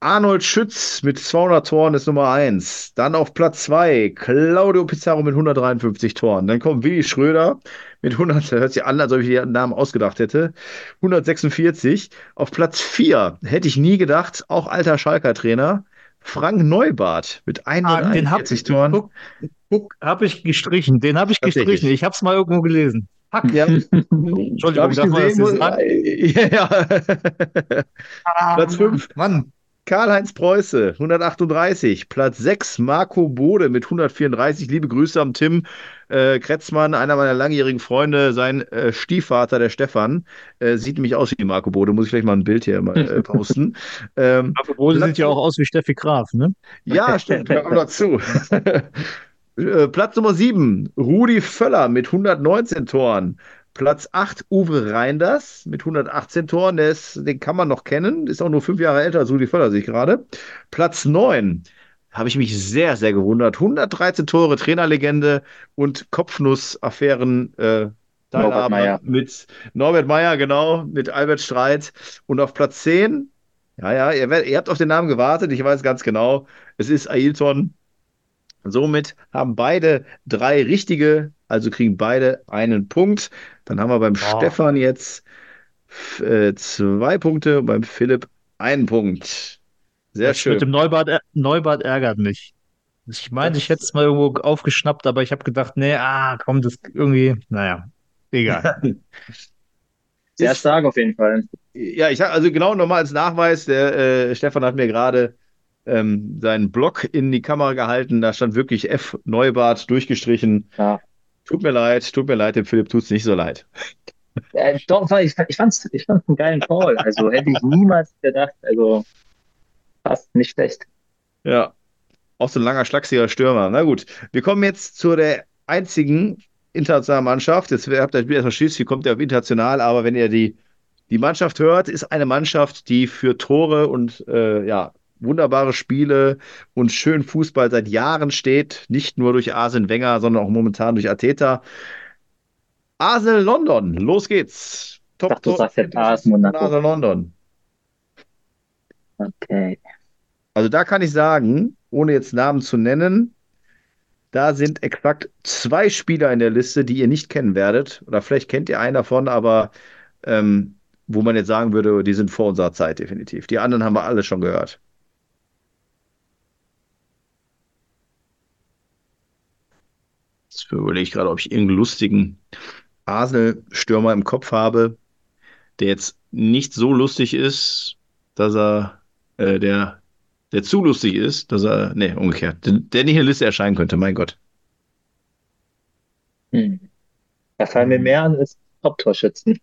Arnold Schütz mit 200 Toren ist Nummer 1. Dann auf Platz 2 Claudio Pizarro mit 153 Toren. Dann kommt Willi Schröder mit 100, das hört sich an, als ob ich den Namen ausgedacht hätte, 146. Auf Platz 4 hätte ich nie gedacht, auch alter Schalker-Trainer, Frank Neubart mit Ah, den hab 141 Toren. Guck, guck, habe ich gestrichen. Den habe ich gestrichen. Ich habe es mal irgendwo gelesen. Fuck. Ja, Entschuldigung, darf man das jetzt sagen? *laughs* Ja. Platz 5 Mann, Karl-Heinz Preuße, 138. Platz 6, Marco Bode mit 134. Liebe Grüße am Tim äh, Kretzmann, einer meiner langjährigen Freunde. Sein äh, Stiefvater, der Stefan, äh, sieht nämlich aus wie Marco Bode. Muss ich vielleicht mal ein Bild hier mal äh, posten. *laughs* ähm, obwohl sie sieht ja auch aus wie Steffi Graf, ne? ja, stimmt, wir kommen dazu. *laughs* Äh, Platz Nummer 7, Rudi Völler mit 119 Toren. Platz 8, Uwe Reinders mit 118 Toren. Der ist, den kann man noch kennen, ist auch nur fünf Jahre älter als Rudi Völler, sehe ich gerade. Platz 9, habe ich mich sehr, sehr gewundert. 113 Tore, Trainerlegende und Kopfnussaffären. Äh, Norbert Meyer. mit Norbert Meyer, genau, mit Albert Streit. Und auf Platz 10, ja, ja, ihr, ihr habt auf den Namen gewartet, ich weiß ganz genau, es ist Ailton. Somit haben beide drei richtige, also kriegen beide einen Punkt. Dann haben wir beim Wow. Stefan jetzt äh, zwei Punkte und beim Philipp einen Punkt. Sehr Das mit dem schön. Är- Neubart ärgert mich. Ich meine, ich hätte es mal irgendwo aufgeschnappt, aber ich habe gedacht, nee, ah, komm, das irgendwie, naja, egal. *laughs* Sehr stark auf jeden Fall. Ja, ich sag also genau nochmal als Nachweis, der äh, Stefan hat mir gerade ähm, seinen Blog in die Kamera gehalten, da stand wirklich F Neubart durchgestrichen. Ja. Tut mir leid, tut mir leid, dem Philipp tut's nicht so leid. Äh, doch, ich, ich fand's, ich fand's einen geilen Call. Also hätte ich niemals gedacht. Also fast nicht schlecht. Ja, auch so ein langer, schlachsiger Stürmer. Na gut, wir kommen jetzt zu der einzigen internationalen Mannschaft. Jetzt habt ihr erstmal Schiss, wie kommt ihr auf international, aber wenn ihr die, die Mannschaft hört, ist eine Mannschaft, die für Tore und äh, ja, wunderbare Spiele und schönen Fußball seit Jahren steht. Nicht nur durch Arsene Wenger, sondern auch momentan durch Arteta. Arsenal London, los geht's. Top dachte, du sagst jetzt Monaco. Arsenal London. Okay. Also da kann ich sagen, ohne jetzt Namen zu nennen, da sind exakt zwei Spieler in der Liste, die ihr nicht kennen werdet. Oder vielleicht kennt ihr einen davon, aber ähm, wo man jetzt sagen würde, die sind vor unserer Zeit definitiv. Die anderen haben wir alle schon gehört. Jetzt überlege ich gerade, ob ich irgendeinen lustigen Arsenal-Stürmer im Kopf habe, der jetzt nicht so lustig ist, dass er äh, der der zu lustig ist, dass er, nee, umgekehrt, der, der nicht in der Liste erscheinen könnte, mein Gott. Hm. Da fallen mir mehr an als Top-Torschützen.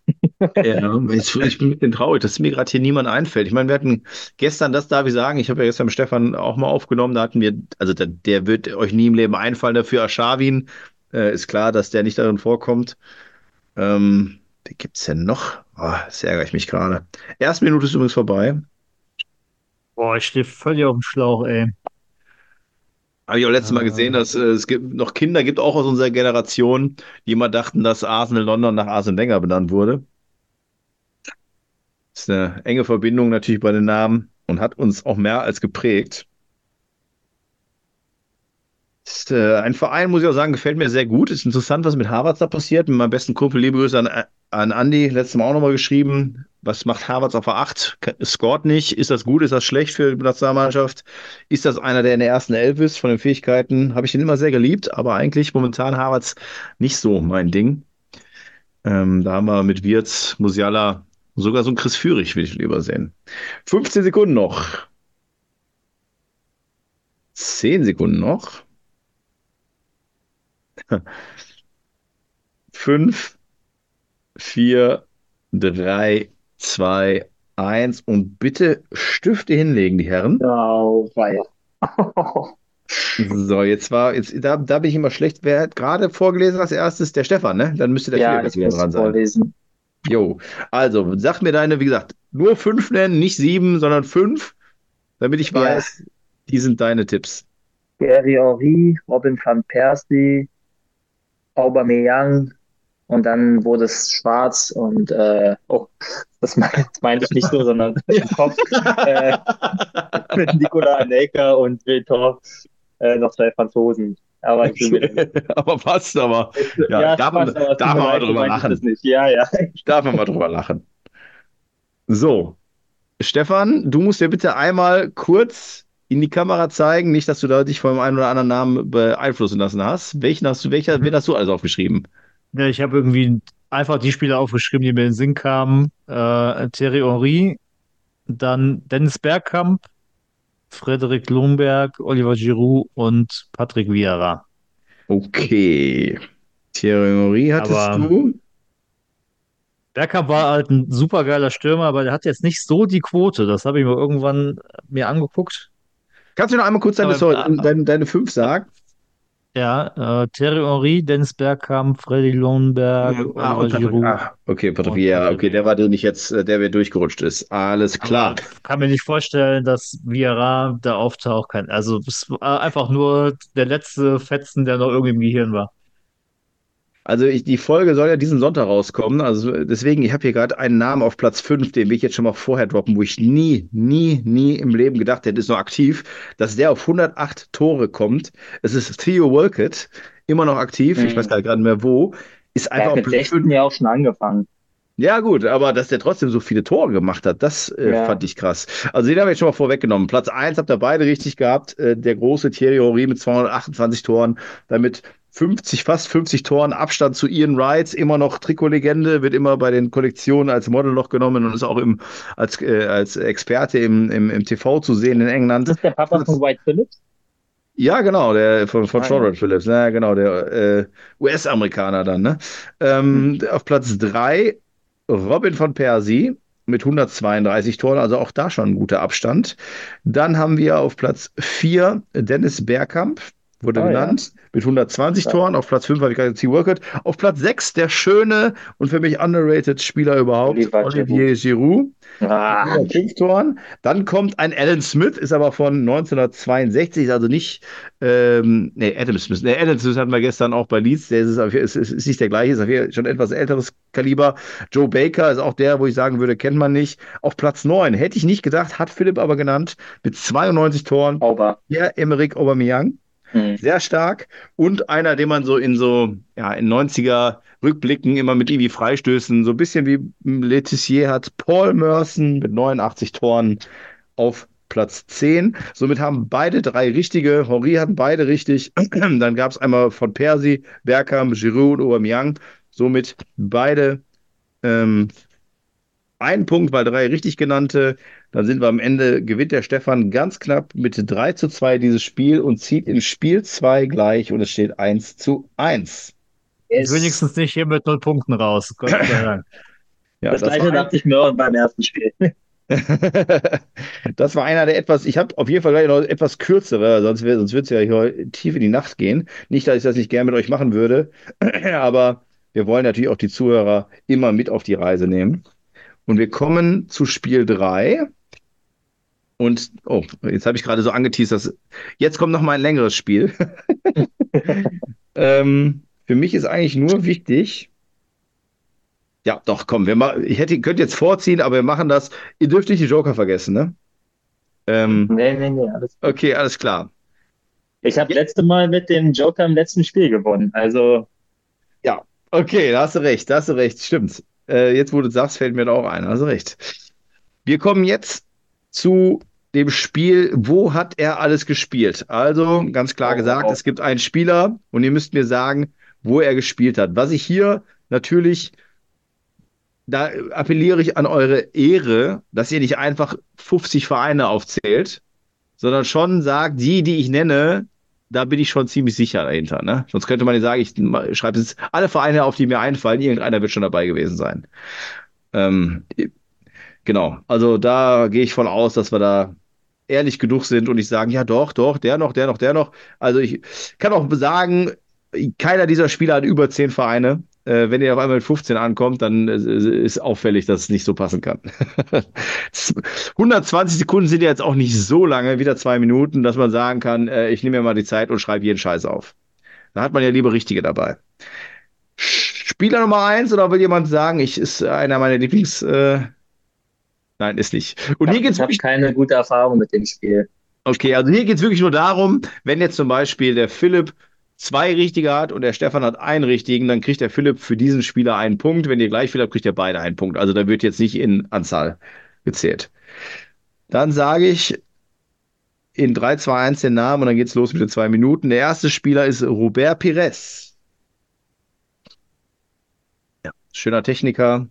Ja, ich, ich bin ein bisschen traurig, dass mir gerade hier niemand einfällt. Ich meine, wir hatten gestern, das darf ich sagen, ich habe ja gestern mit Stefan auch mal aufgenommen, da hatten wir, also der, der wird euch nie im Leben einfallen dafür, Aschawin. Äh, ist klar, dass der nicht darin vorkommt. Ähm, wie gibt's denn noch? Oh, das ärgere ich mich gerade. Erste Minute ist übrigens vorbei. Boah, ich stehe völlig auf dem Schlauch, ey. Habe ich auch letztes Mal Ah. gesehen, dass äh, es gibt noch Kinder gibt auch aus unserer Generation, die immer dachten, dass Arsenal London nach Arsene Wenger benannt wurde. Das ist eine enge Verbindung natürlich bei den Namen und hat uns auch mehr als geprägt. Ist, äh, ein Verein, muss ich auch sagen, gefällt mir sehr gut. Ist interessant, was mit Harvards da passiert. Mit meinem besten Kumpel, liebe Grüße an, an Andi, letztes Mal auch nochmal geschrieben. Was macht Harvards auf der 8? Scored nicht. Ist das gut? Ist das schlecht für die Nationalmannschaft? Ist das einer, der in der ersten Elf ist von den Fähigkeiten? Habe ich den immer sehr geliebt, aber eigentlich momentan Harvards nicht so mein Ding. Ähm, da haben wir mit Wirtz, Musiala, sogar so ein Chris Führig will ich lieber sehen. 15 Sekunden noch. 10 Sekunden noch. *laughs* 5, 4, 3, 2, 1 und bitte Stifte hinlegen, die Herren. Oh, weia. So, jetzt war, jetzt, da, da bin ich immer schlecht. Wer hat gerade vorgelesen als erstes? Der Stefan, ne? Dann müsste der Ja, ich wieder dran sein. vorlesen. Jo, also sag mir deine, wie gesagt, nur fünf nennen, nicht sieben, sondern fünf, damit ich Ja. weiß, die sind deine Tipps. Thierry Henry, Robin van Persie, Aubameyang und dann wurde es schwarz und äh, oh, das *laughs* meine meinte ich nicht so, sondern *laughs* im Kopf äh, mit Nicolas Anelka und Vitor äh, noch zwei Franzosen. Aber *laughs* aber passt aber. Ja, darf man- Spaß, aber darf man mal drüber lachen. nicht. Ja, ja. Darf man mal drüber lachen. So, Stefan, du musst dir bitte einmal kurz in die Kamera zeigen, nicht, dass du da dich von einem oder anderen Namen beeinflussen lassen hast. Welchen hast du, welcher, wen hast du alles aufgeschrieben? Ja, ich habe irgendwie einfach die Spieler aufgeschrieben, die mir in den Sinn kamen. Äh, Thierry Henry, dann Dennis Bergkamp, Frederik Lundberg, Oliver Giroud und Patrick Vieira. Okay. Thierry Henry hattest Aber- du? Bergkamp war halt ein supergeiler Stürmer, aber der hat jetzt nicht so die Quote. Das habe ich mir irgendwann mir angeguckt. Kannst du noch einmal kurz deine, Aber- deine, deine fünf sagen? Ja, äh, Thierry Henry, Dennis Bergkamp, Freddy Ah, Oliver und Patrick, Giroud. ah, okay, Patrick, ja, okay, der war der nicht jetzt, äh, der mir durchgerutscht ist. Alles klar. Aber kann mir nicht vorstellen, dass Vieira da auftaucht. Kann. Also es war einfach nur der letzte Fetzen, der noch irgendwie im Gehirn war. Also ich, die Folge soll ja diesen Sonntag rauskommen. Also deswegen, ich habe hier gerade einen Namen auf Platz 5, den will ich jetzt schon mal vorher droppen, wo ich nie, nie, nie im Leben gedacht hätte, ist noch aktiv, dass der auf 108 Tore kommt. Es ist Theo Walcott, immer noch aktiv, ich Mhm. weiß gar nicht mehr wo, ist einfach hat auf mit Platz 16 5. ja auch schon angefangen. Ja, gut, aber dass der trotzdem so viele Tore gemacht hat, das äh, Ja. fand ich krass. Also den habe ich jetzt schon mal vorweggenommen. Platz 1 habt ihr beide richtig gehabt. Äh, der große Thierry Henry mit 228 Toren, damit 50, fast 50 Toren Abstand zu Ian Wright, immer noch Trikotlegende, wird immer bei den Kollektionen als Model noch genommen und ist auch im, als, äh, als Experte im, im, im TV zu sehen in England. Das ist der Papa von White Phillips? Ja, genau, der von, von Ah, Sean ja. Rod Phillips, ja, genau, der äh, US-Amerikaner dann, ne? Ähm, Auf Platz 3 Robin van Persie mit 132 Toren, also auch da schon ein guter Abstand. Dann haben wir auf Platz 4 Dennis Bergkamp, wurde Ah, ja. genannt, mit 120 Ja. Toren. Auf Platz 5 habe ich gerade T. Workout. Auf Platz 6 der schöne und für mich underrated Spieler überhaupt, Oliver Olivier Giroud. Ah, Mit fünf Toren. Dann kommt ein Alan Smith, ist aber von 1962, also nicht, ähm, nee, Adam Smith. Nee, Alan Smith hatten wir gestern auch bei Leeds, der ist, ist, ist, ist nicht der gleiche, ist auf jeden Fall schon etwas älteres Kaliber. Joe Baker ist auch der, wo ich sagen würde, kennt man nicht. Auf Platz 9 hätte ich nicht gedacht, hat Philipp aber genannt, mit 92 Toren. Auber. Ja, Emerick Aubameyang. Hm. Sehr stark. Und einer, den man so in so, ja, in 90er Rückblicken immer mit irgendwie Freistößen, so ein bisschen wie Letizier hat, Paul Merson mit 89 Toren auf Platz 10. Somit haben beide drei richtige. Henri hatten beide richtig. *clears throat* Dann gab es einmal von Persi, Bergkamp, Giroud und Aubameyang. Somit beide ähm, ein Punkt, weil drei richtig genannte. Dann sind wir am Ende, gewinnt der Stefan ganz knapp mit 3 zu 2 dieses Spiel und zieht in Spiel 2 gleich und es steht 1 zu 1. Yes. Wenigstens nicht hier mit null Punkten raus. Gott sei *laughs* Dank. Ja, Das das, gleiche war dachte ich mir auch beim ersten Spiel. *laughs* das war einer der etwas, ich habe auf jeden Fall gleich noch etwas kürzere, sonst, sonst wird es ja hier tief in die Nacht gehen. Nicht, dass ich das nicht gerne mit euch machen würde, *clears throat* aber wir wollen natürlich auch die Zuhörer immer mit auf die Reise nehmen. Und wir kommen zu Spiel 3. Und, oh, jetzt habe ich gerade so angeteased, dass jetzt kommt noch mal ein längeres Spiel. *laughs* ähm, für mich ist eigentlich nur wichtig, ja, doch, komm, wir ich hätte, könnt jetzt vorziehen, aber wir machen das. Ihr dürft nicht die Joker vergessen, ne? Ähm, Nee, nee, nee, alles. okay, alles klar. Ich habe letzte Mal mit dem Joker im letzten Spiel gewonnen. Also, Okay, da hast du recht, da hast du recht, stimmt. Äh, jetzt, wo du sagst, fällt mir da auch ein, du recht. Wir kommen jetzt zu dem Spiel, wo hat er alles gespielt? Also, ganz klar Oh, gesagt, oh. es gibt einen Spieler und ihr müsst mir sagen, wo er gespielt hat. Was ich hier natürlich, da appelliere ich an eure Ehre, dass ihr nicht einfach 50 Vereine aufzählt, sondern schon sagt, die, die ich nenne, da bin ich schon ziemlich sicher dahinter. Ne? Sonst könnte man ja sagen, ich schreibe jetzt alle Vereine auf, die mir einfallen, irgendeiner wird schon dabei gewesen sein. Ähm, genau, also da gehe ich von aus, dass wir da ehrlich genug sind und nicht sagen, ja doch, doch, der noch, der noch, der noch. Also ich kann auch sagen, keiner dieser Spieler hat über zehn Vereine. Äh, wenn ihr auf einmal mit 15 ankommt, dann äh, ist auffällig, dass es nicht so passen kann. *laughs* 120 Sekunden sind ja jetzt auch nicht so lange, wieder zwei Minuten, dass man sagen kann, äh, ich nehme mir mal die Zeit und schreibe jeden Scheiß auf. Da hat man ja lieber Richtige dabei. Spieler Nummer eins oder will jemand sagen, ich ist einer meiner Lieblings. Äh, nein, ist nicht. Und hier geht's ich habe keine gute Erfahrung mit dem Spiel. Okay, also hier geht es wirklich nur darum, wenn jetzt zum Beispiel der Philipp zwei richtige hat und der Stefan hat einen richtigen, dann kriegt der Philipp für diesen Spieler einen Punkt. Wenn ihr gleich viel habt, kriegt ihr beide einen Punkt. Also da wird jetzt nicht in Anzahl gezählt. Dann sage ich in 3, 2, 1 den Namen und dann geht's los mit den zwei Minuten. Der erste Spieler ist Robert Pires. Ja, schöner Techniker,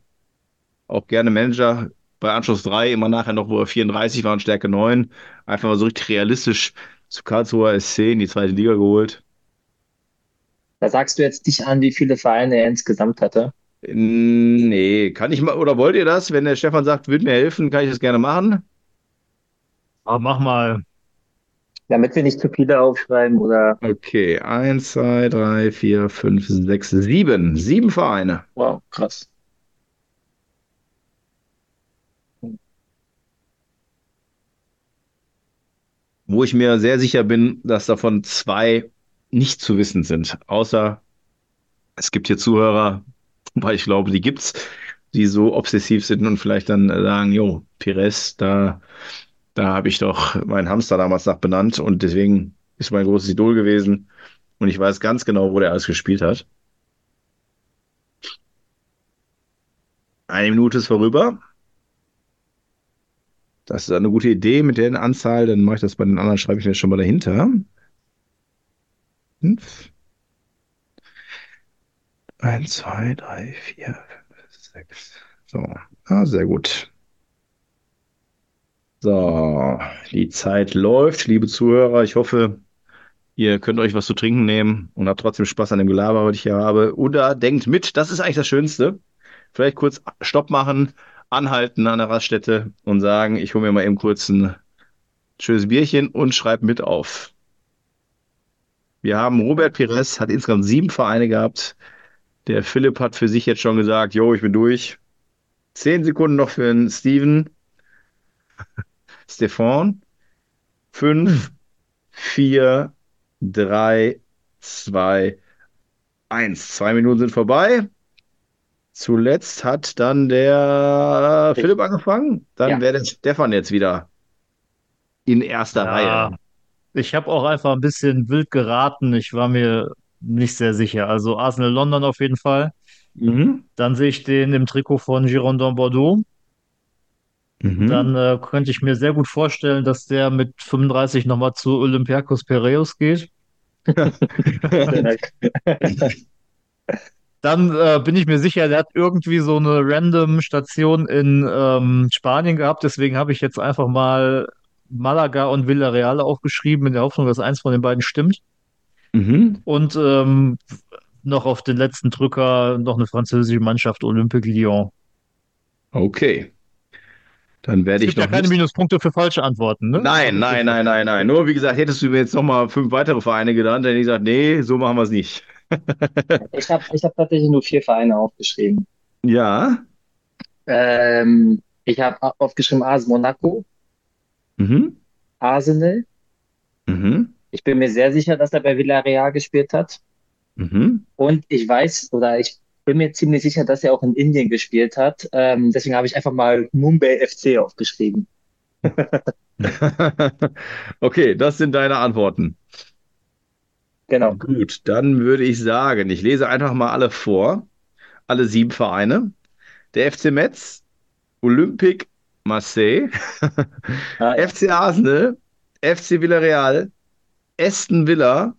auch gerne Manager. Bei Anschluss 3 immer nachher noch, wo er 34 war und Stärke 9. Einfach mal so richtig realistisch zu Karlsruher SC in die zweite Liga geholt. Da sagst du jetzt nicht an, wie viele Vereine er insgesamt hatte. Nee, kann ich mal, oder wollt ihr das? Wenn der Stefan sagt, würde mir helfen, kann ich das gerne machen. Aber mach mal. Damit wir nicht zu viele aufschreiben oder. Okay, eins, zwei, drei, vier, fünf, sechs, sieben. Sieben Vereine. Wow, krass. Wo ich mir sehr sicher bin, dass davon zwei nicht zu wissen sind. Außer es gibt hier Zuhörer, *laughs* weil ich glaube, die gibt's, die so obsessiv sind und vielleicht dann sagen, jo, Pires, da, da habe ich doch meinen Hamster damals nach benannt und deswegen ist mein großes Idol gewesen und ich weiß ganz genau, wo der alles gespielt hat. Eine Minute ist vorüber. Das ist eine gute Idee mit der Anzahl. Dann mache ich das bei den anderen, schreibe ich mir schon mal dahinter. Fünf. Eins, zwei, drei, vier, fünf, sechs. So, ah, sehr gut. So, die Zeit läuft, liebe Zuhörer. Ich hoffe, ihr könnt euch was zu trinken nehmen und habt trotzdem Spaß an dem Gelaber, was ich hier habe. Oder denkt mit, das ist eigentlich das Schönste. Vielleicht kurz Stopp machen, anhalten an der Raststätte und sagen, ich hole mir mal eben kurz ein schönes Bierchen und schreibe mit auf. Wir haben Robert Pires, hat insgesamt sieben Vereine gehabt. Der Philipp hat für sich jetzt schon gesagt, jo, ich bin durch. Zehn Sekunden noch für den Steven. Stefan. Fünf, vier, drei, zwei, eins. Zwei Minuten sind vorbei. Zuletzt hat dann der Philipp angefangen. Dann Ja. wäre der Stefan jetzt wieder in erster Ja. Reihe. Ich habe auch einfach ein bisschen wild geraten. Ich war mir nicht sehr sicher. Also Arsenal London auf jeden Fall. Mhm. Dann sehe ich den im Trikot von Girondin Bordeaux. Mhm. Dann äh, könnte ich mir sehr gut vorstellen, dass der mit 35 nochmal zu Olympiakos Piraeus geht. *laughs* Dann äh, bin ich mir sicher, der hat irgendwie so eine random Station in ähm, Spanien gehabt. Deswegen habe ich jetzt einfach mal Malaga und Villarreal aufgeschrieben, in der Hoffnung, dass eins von den beiden stimmt. Mhm. Und ähm, noch auf den letzten Drücker noch eine französische Mannschaft, Olympique Lyon. Okay. Dann Es werde ich gibt ja noch keine nicht. Minuspunkte für falsche Antworten, ne? Nein, nein, nein, nein, nein. Nur wie gesagt, hättest du mir jetzt nochmal fünf weitere Vereine genannt, dann hätte ich gesagt, nee, so machen wir es nicht. *laughs* Ich habe ich hab tatsächlich nur vier Vereine aufgeschrieben. Ja. Ähm, ich habe aufgeschrieben AS Monaco, Mhm. Arsenal. Mhm. Ich bin mir sehr sicher, dass er bei Villarreal gespielt hat. Mhm. Und ich weiß oder ich bin mir ziemlich sicher, dass er auch in Indien gespielt hat. Ähm, deswegen habe ich einfach mal Mumbai FC aufgeschrieben. *laughs* Okay, das sind deine Antworten. Genau. Gut, dann würde ich sagen, ich lese einfach mal alle vor. Alle sieben Vereine. Der FC Metz, Olympique Marseille, *laughs* Ah, ja. FC Arsenal, FC Villarreal, Aston Villa,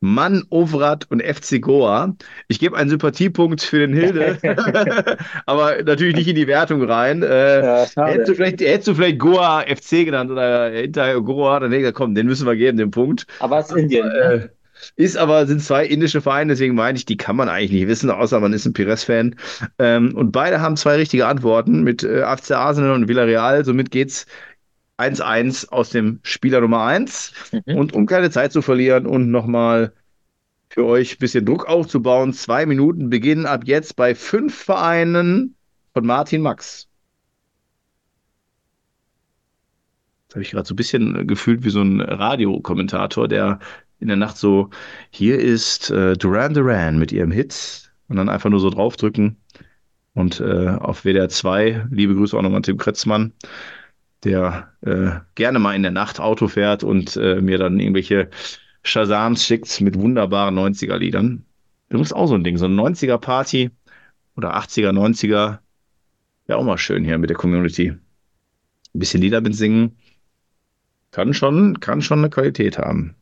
Mann, Ovrat und FC Goa. Ich gebe einen Sympathiepunkt für den Hilde, *laughs* *laughs* aber natürlich nicht in die Wertung rein. Äh, Ja, hättest, du vielleicht, hättest du vielleicht Goa FC genannt oder hinter Goa, dann hätte ich gesagt, komm, den müssen wir geben, den Punkt. Aber es ist Indien. ne? Äh, ist aber, sind zwei indische Vereine, deswegen meine ich, die kann man eigentlich nicht wissen, außer man ist ein Pires-Fan. Ähm, und beide haben zwei richtige Antworten mit äh, FC Arsenal und Villarreal. Somit geht's 1-1 aus dem Spieler Nummer 1. Mhm. Und um keine Zeit zu verlieren und nochmal für euch ein bisschen Druck aufzubauen, zwei Minuten beginnen ab jetzt bei fünf Vereinen von Martin Max. Das habe ich gerade so ein bisschen gefühlt wie so ein Radiokommentator, der in der Nacht so, hier ist äh, Duran Duran mit ihrem Hit und dann einfach nur so draufdrücken. Und äh, auf WDR 2, liebe Grüße auch nochmal an Tim Kretzmann, der äh, gerne mal in der Nacht Auto fährt und äh, mir dann irgendwelche Shazams schickt mit wunderbaren 90er-Liedern. Übrigens auch so ein Ding, so eine 90er-Party oder 80er, 90er. Wäre auch mal schön hier mit der Community. Ein bisschen Lieder mitsingen. Kann schon, kann schon eine Qualität haben.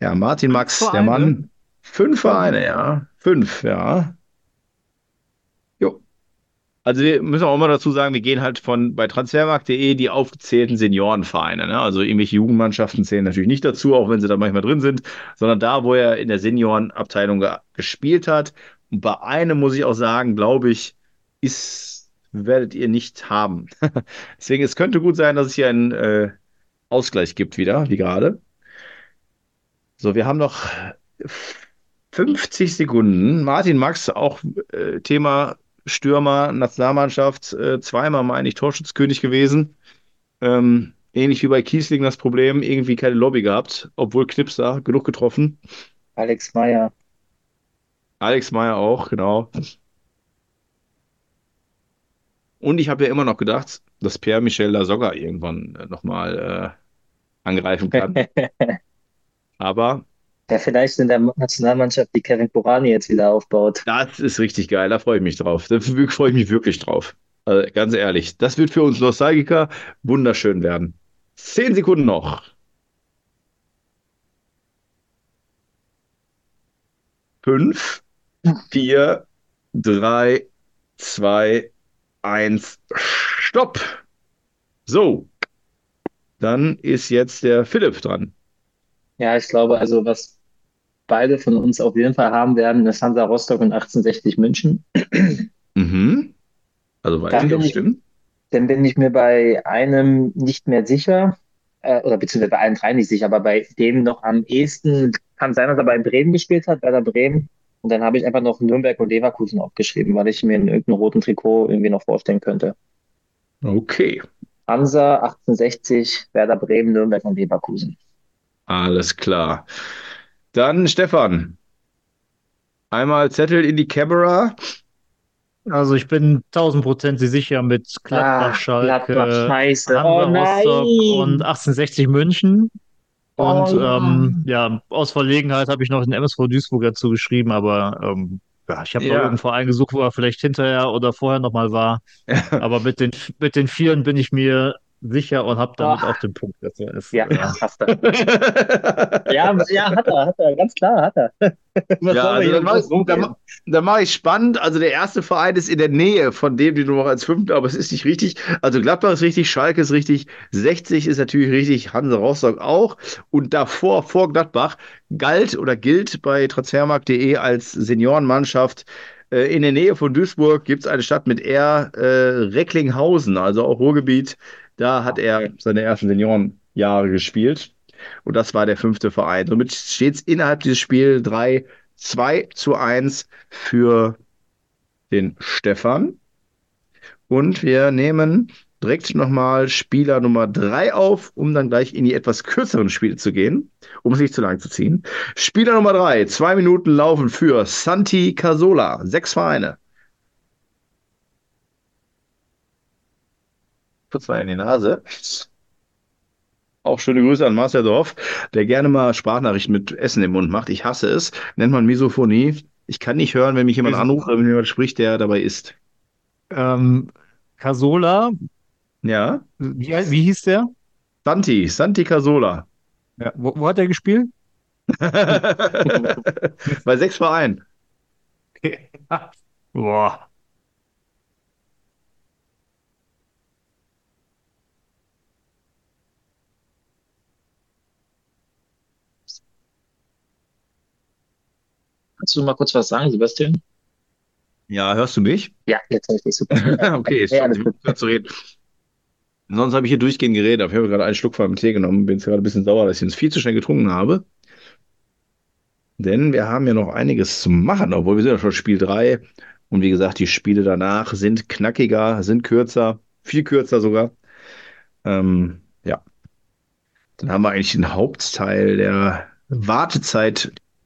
Ja, Martin Max, der Vereine? Mann. Fünf Vereine, ja. Fünf, ja. Jo. Also wir müssen auch immer dazu sagen, wir gehen halt von bei transfermarkt.de die aufgezählten Seniorenvereine. Ne? Also irgendwelche Jugendmannschaften zählen natürlich nicht dazu, auch wenn sie da manchmal drin sind, sondern da, wo er in der Seniorenabteilung ge gespielt hat. Und bei einem muss ich auch sagen, glaube ich, ist, werdet ihr nicht haben. *laughs* Deswegen, es könnte gut sein, dass es hier einen äh, Ausgleich gibt wieder, wie gerade. So, wir haben noch 50 Sekunden. Martin Max, auch äh, Thema Stürmer, Nationalmannschaft, äh, zweimal meine ich Torschützkönig gewesen. Ähm, ähnlich wie bei Kiesling das Problem, irgendwie keine Lobby gehabt, obwohl Knipser genug getroffen. Alex Meyer. Alex Meyer auch, genau. Und ich habe ja immer noch gedacht, dass Pierre-Michel Lasogga irgendwann äh, nochmal äh, angreifen kann. *laughs* Aber Der vielleicht in der Nationalmannschaft die Kevin Kurani jetzt wieder aufbaut. Das ist richtig geil, da freue ich mich drauf. Da freue ich mich wirklich drauf. Also, ganz ehrlich, das wird für uns Nostalgiker wunderschön werden. Zehn Sekunden noch. Fünf, vier, drei, zwei, eins, Stopp. So, dann ist jetzt der Philipp dran. Ja, ich glaube, also was beide von uns auf jeden Fall haben werden, ist Hansa Rostock und 1860 München. Mhm. Also weiß ich, ich- stimmt. Dann bin ich mir bei einem nicht mehr sicher, äh, oder beziehungsweise bei allen drei nicht sicher, aber bei dem noch am ehesten kann sein, dass er bei Bremen gespielt hat, Werder Bremen. Und dann habe ich einfach noch Nürnberg und Leverkusen aufgeschrieben, weil ich mir in irgendeinem roten Trikot irgendwie noch vorstellen könnte. Okay. Hansa, 1860, Werder Bremen, Nürnberg und Leverkusen. Alles klar. Dann Stefan. Einmal Zettel in die Kamera. Also ich bin tausendprozentig sicher mit Gladbach, Ah, Schalke, Gladbach, Oh Rostock und 1860 München. Oh Und ja. ähm, ja, aus Verlegenheit habe ich noch den MSV Duisburg dazu geschrieben, aber ähm, ja, ich habe noch Ja. irgendeinen Verein gesucht, wo er vielleicht hinterher oder vorher nochmal war. *laughs* Aber mit den, mit den Vieren bin ich mir sicher und habe damit Ah. auch den Punkt. Das ist, Ja, äh, hast du. *laughs* Ja, ja, hat er, hat er, ganz klar, hat er. *laughs* Was Ja, also dann mache ich, dann, dann mach ich spannend. Also der erste Verein ist in der Nähe von dem, den du noch als fünften, aber es ist nicht richtig. Also Gladbach ist richtig, Schalke ist richtig, 60 ist natürlich richtig, Hansa Rostock auch. Und davor, vor Gladbach, galt oder gilt bei transfermarkt.de als Seniorenmannschaft. Äh, In der Nähe von Duisburg gibt es eine Stadt mit R, äh, Recklinghausen, also auch Ruhrgebiet. Da hat er seine ersten Seniorenjahre gespielt. Und das war der fünfte Verein. Somit steht es innerhalb dieses Spiels 3, 2 zu 1 für den Stefan. Und wir nehmen direkt nochmal Spieler Nummer 3 auf, um dann gleich in die etwas kürzeren Spiele zu gehen, um es nicht zu lang zu ziehen. Spieler Nummer 3, zwei Minuten laufen für Santi Casola. Sechs Vereine. Kurz mal in die Nase. Auch schöne Grüße an Marcel Dorf, der gerne mal Sprachnachrichten mit Essen im Mund macht. Ich hasse es. Nennt man Misophonie. Ich kann nicht hören, wenn mich jemand anruft oder wenn jemand spricht, der dabei ist. ähm, Casola, Ja? wie, wie hieß der? Santi, Santi Casola. Ja, wo, wo hat er gespielt? *laughs* Bei sechs Vereinen. *laughs* Boah. Kannst du mal kurz was sagen, Sebastian? Ja, hörst du mich? Ja, jetzt habe ich dich super. *laughs* okay, jetzt Ja, gut. zu reden. Sonst habe ich hier durchgehend geredet. aber Ich habe gerade einen Schluck von meinem Tee genommen. Bin jetzt gerade ein bisschen sauer, dass ich ihn viel zu schnell getrunken habe. Denn wir haben ja noch einiges zu machen, obwohl wir sind ja schon Spiel 3. Und wie gesagt, die Spiele danach sind knackiger, sind kürzer, viel kürzer sogar. Ähm, ja. Dann haben wir eigentlich den Hauptteil der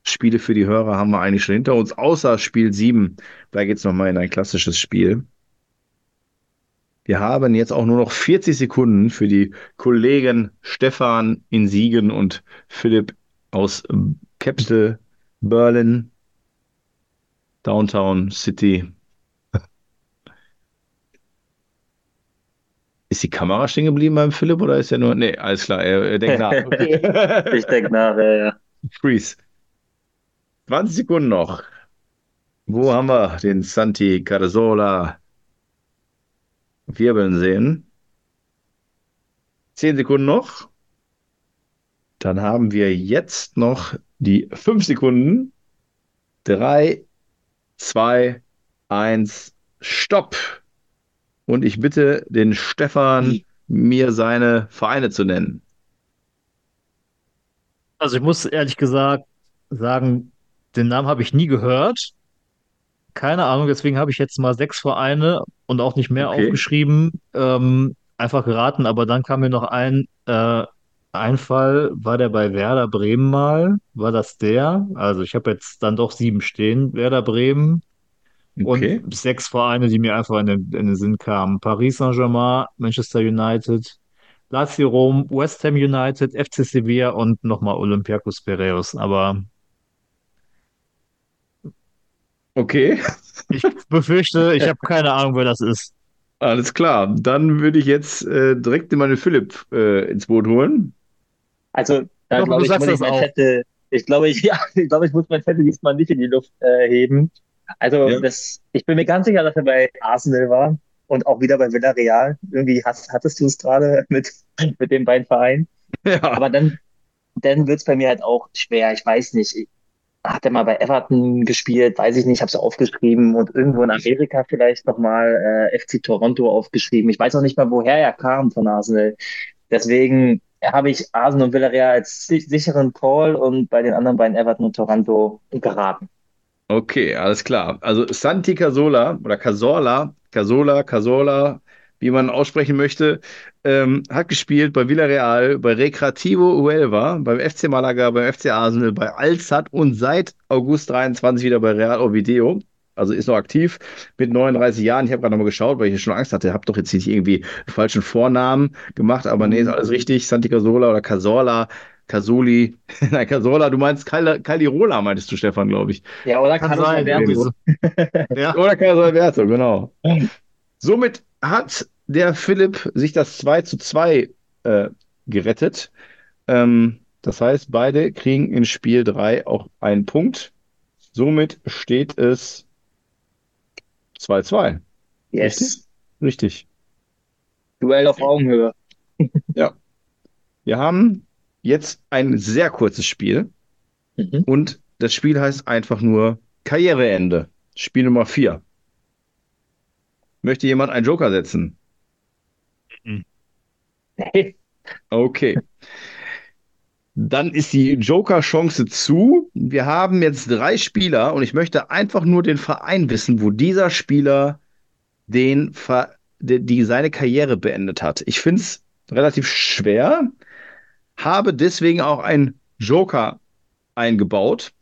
Wartezeitspiele für die Hörer haben wir eigentlich schon hinter uns, außer Spiel 7. Da geht es nochmal in ein klassisches Spiel. Wir haben jetzt auch nur noch 40 Sekunden für die Kollegen Stefan in Siegen und Philipp aus ähm, Capital Berlin, Downtown City. *laughs* Ist die Kamera stehen geblieben beim Philipp oder ist er nur. Nee, alles klar, er, er denkt *laughs* nach. Okay. Ich denke nach, ja, ja. Freeze. 20 Sekunden noch. Wo haben wir den Santi Carzola wirbeln sehen? 10 Sekunden noch. Dann haben wir jetzt noch die 5 Sekunden. 3, 2, 1, Stopp. Und ich bitte den Stefan, mir seine Vereine zu nennen. Also ich muss ehrlich gesagt sagen, den Namen habe ich nie gehört. Keine Ahnung, deswegen habe ich jetzt mal sechs Vereine und auch nicht mehr Okay. aufgeschrieben. Ähm, einfach geraten, aber dann kam mir noch ein äh, Einfall, war der bei Werder Bremen mal? War das der? Also ich habe jetzt dann doch sieben stehen, Werder Bremen Okay. und sechs Vereine, die mir einfach in den, in den Sinn kamen. Paris Saint-Germain, Manchester United, Lazio Rom, West Ham United, FC Sevilla und nochmal Olympiakos Piraeus. Aber Okay. *laughs* ich befürchte, ich habe keine Ahnung, wer das ist. Alles klar. Dann würde ich jetzt äh, direkt meine Philipp äh, ins Boot holen. Also, da glaube ich, muss ich mein. Zettel, ich glaube, ich, *laughs* ja, ich glaube, ich muss mein Zettel diesmal nicht in die Luft äh, heben. Also, Ja. das, ich bin mir ganz sicher, dass er bei Arsenal war und auch wieder bei Villarreal. Irgendwie hast, hattest du es gerade *laughs* mit, mit den beiden Vereinen. Ja. Aber dann, dann wird es bei mir halt auch schwer. Ich weiß nicht. Ich, hat er mal bei Everton gespielt? Weiß ich nicht. Ich habe es aufgeschrieben und irgendwo in Amerika vielleicht nochmal äh, FC Toronto aufgeschrieben. Ich weiß auch nicht mal, woher er kam von Arsenal. Deswegen habe ich Arsenal und Villarreal als si- sicheren Call und bei den anderen beiden Everton und Toronto geraten. Okay, alles klar. Also Santi Cazorla oder Cazorla, Cazorla, Cazorla, wie man aussprechen möchte, ähm, hat gespielt bei Villarreal, bei Recreativo Huelva, beim FC Malaga, beim FC Arsenal, bei Al-Sadd und seit August 23 wieder bei Real Oviedo. Also ist noch aktiv mit 39 Jahren. Ich habe gerade nochmal geschaut, weil ich schon Angst hatte. Habe doch jetzt nicht irgendwie einen falschen Vornamen gemacht, aber nee, ist alles richtig. Santi Cazorla oder Cazorla, Casoli. *laughs* Nein, Cazorla, du meinst Cal Calirola, meintest du, Stefan, glaube ich. Ja, oder sein, Alberto. *laughs* Ja. Oder Carlos Alberto, genau. Somit hat der Philipp sich das 2 zu 2 äh, gerettet. Ähm, das heißt, beide kriegen in Spiel 3 auch einen Punkt. Somit steht es 2-2. Yes. Richtig. Duell auf Augenhöhe. *laughs* Wir haben jetzt ein sehr kurzes Spiel Mhm. und das Spiel heißt einfach nur Karriereende. Spiel Nummer 4. Möchte jemand einen Joker setzen? Nee. Okay. Dann ist die Joker-Chance zu. Wir haben jetzt drei Spieler und ich möchte einfach nur den Verein wissen, wo dieser Spieler den Ver die, die seine Karriere beendet hat. Ich finde es relativ schwer, habe deswegen auch einen Joker eingebaut.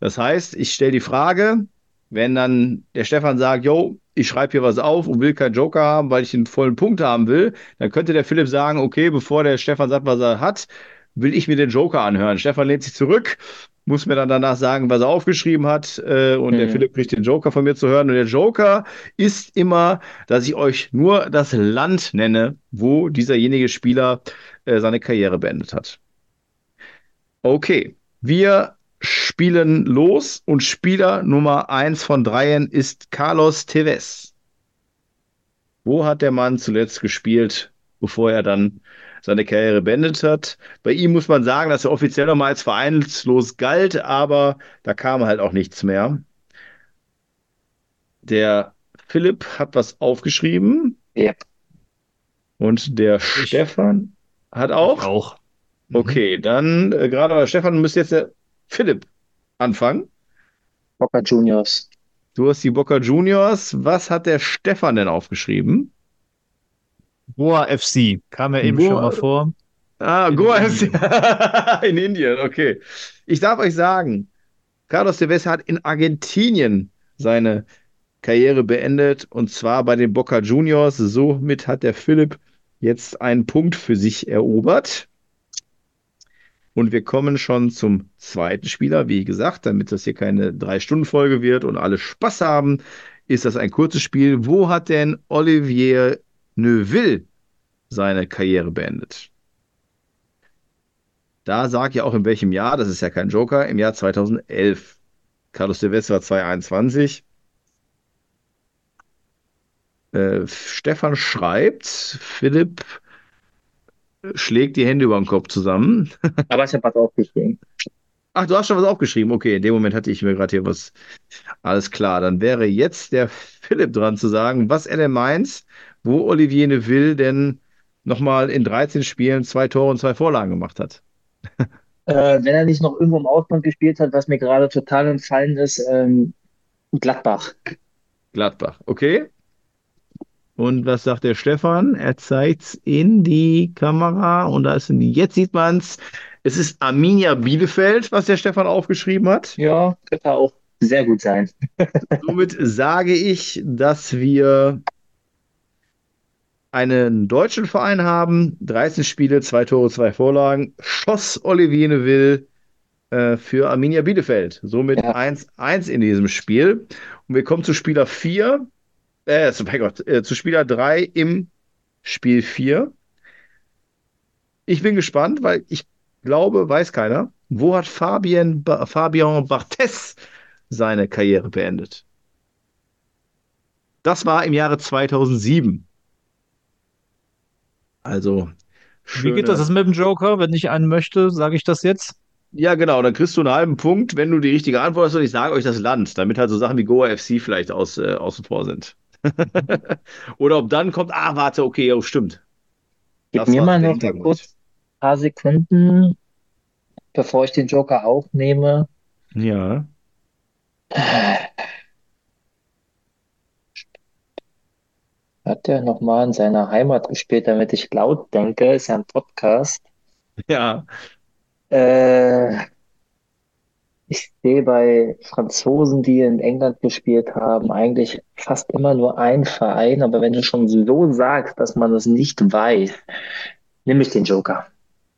Das heißt, ich stelle die Frage, wenn dann der Stefan sagt, yo, ich schreibe hier was auf und will keinen Joker haben, weil ich den vollen Punkt haben will, dann könnte der Philipp sagen, okay, bevor der Stefan sagt, was er hat, will ich mir den Joker anhören. Stefan lehnt sich zurück, muss mir dann danach sagen, was er aufgeschrieben hat, äh, und der Mhm. Philipp kriegt den Joker von mir zu hören. Und der Joker ist immer, dass ich euch nur das Land nenne, wo dieserjenige Spieler äh, seine Karriere beendet hat. Okay, Wir spielen los und Spieler Nummer 1 von dreien ist Carlos Tevez. Wo hat der Mann zuletzt gespielt, bevor er dann seine Karriere beendet hat? Bei ihm muss man sagen, dass er offiziell nochmal als vereinslos galt, aber da kam halt auch nichts mehr. Der Philipp hat was aufgeschrieben. Yep. Und der Stefan hat auch? Auch. Mhm. Okay, dann äh, gerade Stefan müsste jetzt der Philipp anfangen. Boca Juniors. Du hast die Boca Juniors. Was hat der Stefan denn aufgeschrieben? Goa FC. Kam ja eben Goa- schon mal vor. Ah, In Goa Indien. ist *laughs* in Indien, okay. Ich darf euch sagen, Carlos Tevez hat in Argentinien seine Karriere beendet und zwar bei den Boca Juniors. Somit hat der Philipp jetzt einen Punkt für sich erobert. Und wir kommen schon zum zweiten Spieler. Wie gesagt, damit das hier keine Drei-Stunden-Folge wird und alle Spaß haben, ist das ein kurzes Spiel. Wo hat denn Olivier Neuville seine Karriere beendet? Da sag ja auch in welchem Jahr, das ist ja kein Joker, im Jahr 2011. Carlos war 2021. Äh, Stefan schreibt, Philipp schlägt die Hände über den Kopf zusammen. *laughs* Aber ich habe was aufgeschrieben. Ach, du hast schon was aufgeschrieben. Okay, in dem Moment hatte ich mir gerade hier was. Alles klar, dann wäre jetzt der Philipp dran zu sagen, was er denn meint, wo Olivier Neuville denn nochmal in 13 Spielen zwei Tore und zwei Vorlagen gemacht hat. *laughs* Äh, wenn er nicht noch irgendwo im Ausland gespielt hat, was mir gerade total entfallen ist, ähm, Gladbach. Gladbach, okay. Und was sagt der Stefan? Er zeigt in die Kamera und da ist in die, jetzt sieht man es. Es ist Arminia Bielefeld, was der Stefan aufgeschrieben hat. Ja, könnte auch sehr gut sein. *laughs* *laughs* Somit sage ich, dass wir einen deutschen Verein haben. 13 Spiele, zwei Tore, zwei Vorlagen. Schoss Olivier Neuville äh, für Arminia Bielefeld. Somit Ja. 1-1 in diesem Spiel. Und wir kommen zu Spieler 4. Äh, zu, mein Gott, äh, zu Spieler 3 im Spiel 4. Ich bin gespannt, weil ich glaube, weiß keiner, wo hat Fabien, ba Fabian Barthez seine Karriere beendet? Das war im Jahre 2007. Also, Wie geht das schöne- jetzt mit dem Joker? Wenn ich einen möchte, sage ich das jetzt? Ja, genau, dann kriegst du einen halben Punkt, wenn du die richtige Antwort hast und ich sage euch das Land, damit halt so Sachen wie Goa FC vielleicht aus, äh, außen vor sind. *laughs* Oder ob dann kommt, ah, warte, okay, oh, stimmt. Gib Das mir mal noch kurz ein paar Sekunden, bevor ich den Joker auch nehme. Ja. Hat er nochmal in seiner Heimat gespielt, damit ich laut denke? Ist ja ein Podcast. Ja. Äh, ich sehe bei Franzosen, die in England gespielt haben, eigentlich fast immer nur ein Verein. Aber wenn du schon so sagst, dass man das nicht weiß, nehme ich den Joker.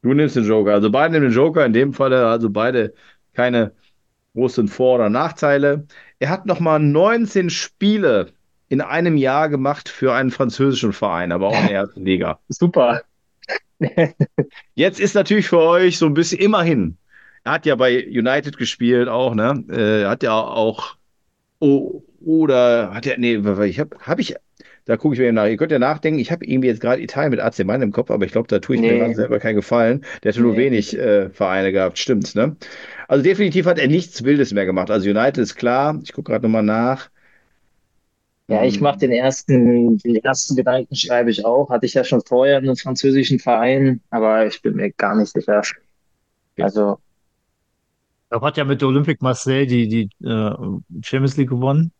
Du nimmst den Joker. Also beide nehmen den Joker. In dem Falle also beide keine großen Vor- oder Nachteile. Er hat nochmal 19 Spiele in einem Jahr gemacht für einen französischen Verein, aber auch in der ersten Liga. *laughs* Super. Jetzt ist natürlich für euch so ein bisschen immerhin. Er hat ja bei United gespielt auch, ne? Äh, hat ja auch oh, oder hat er nee, ich habe habe ich da gucke ich mir eben nach. Ihr könnt ja nachdenken, ich habe irgendwie jetzt gerade Italien mit AC Mailand im Kopf, aber ich glaube, da tue ich mir Nee. gerade selber keinen Gefallen. Der hatte nur Nee. wenig äh, Vereine gehabt, stimmt, ne? Also definitiv hat er nichts Wildes mehr gemacht. Also United ist klar, ich gucke gerade nochmal nach. Ja, ich mache den ersten, den ersten Gedanken schreibe ich auch. Hatte ich ja schon vorher in einem französischen Verein, aber ich bin mir gar nicht sicher. Also, Er hat ja mit der Olympique Marseille die, die äh, Champions League gewonnen.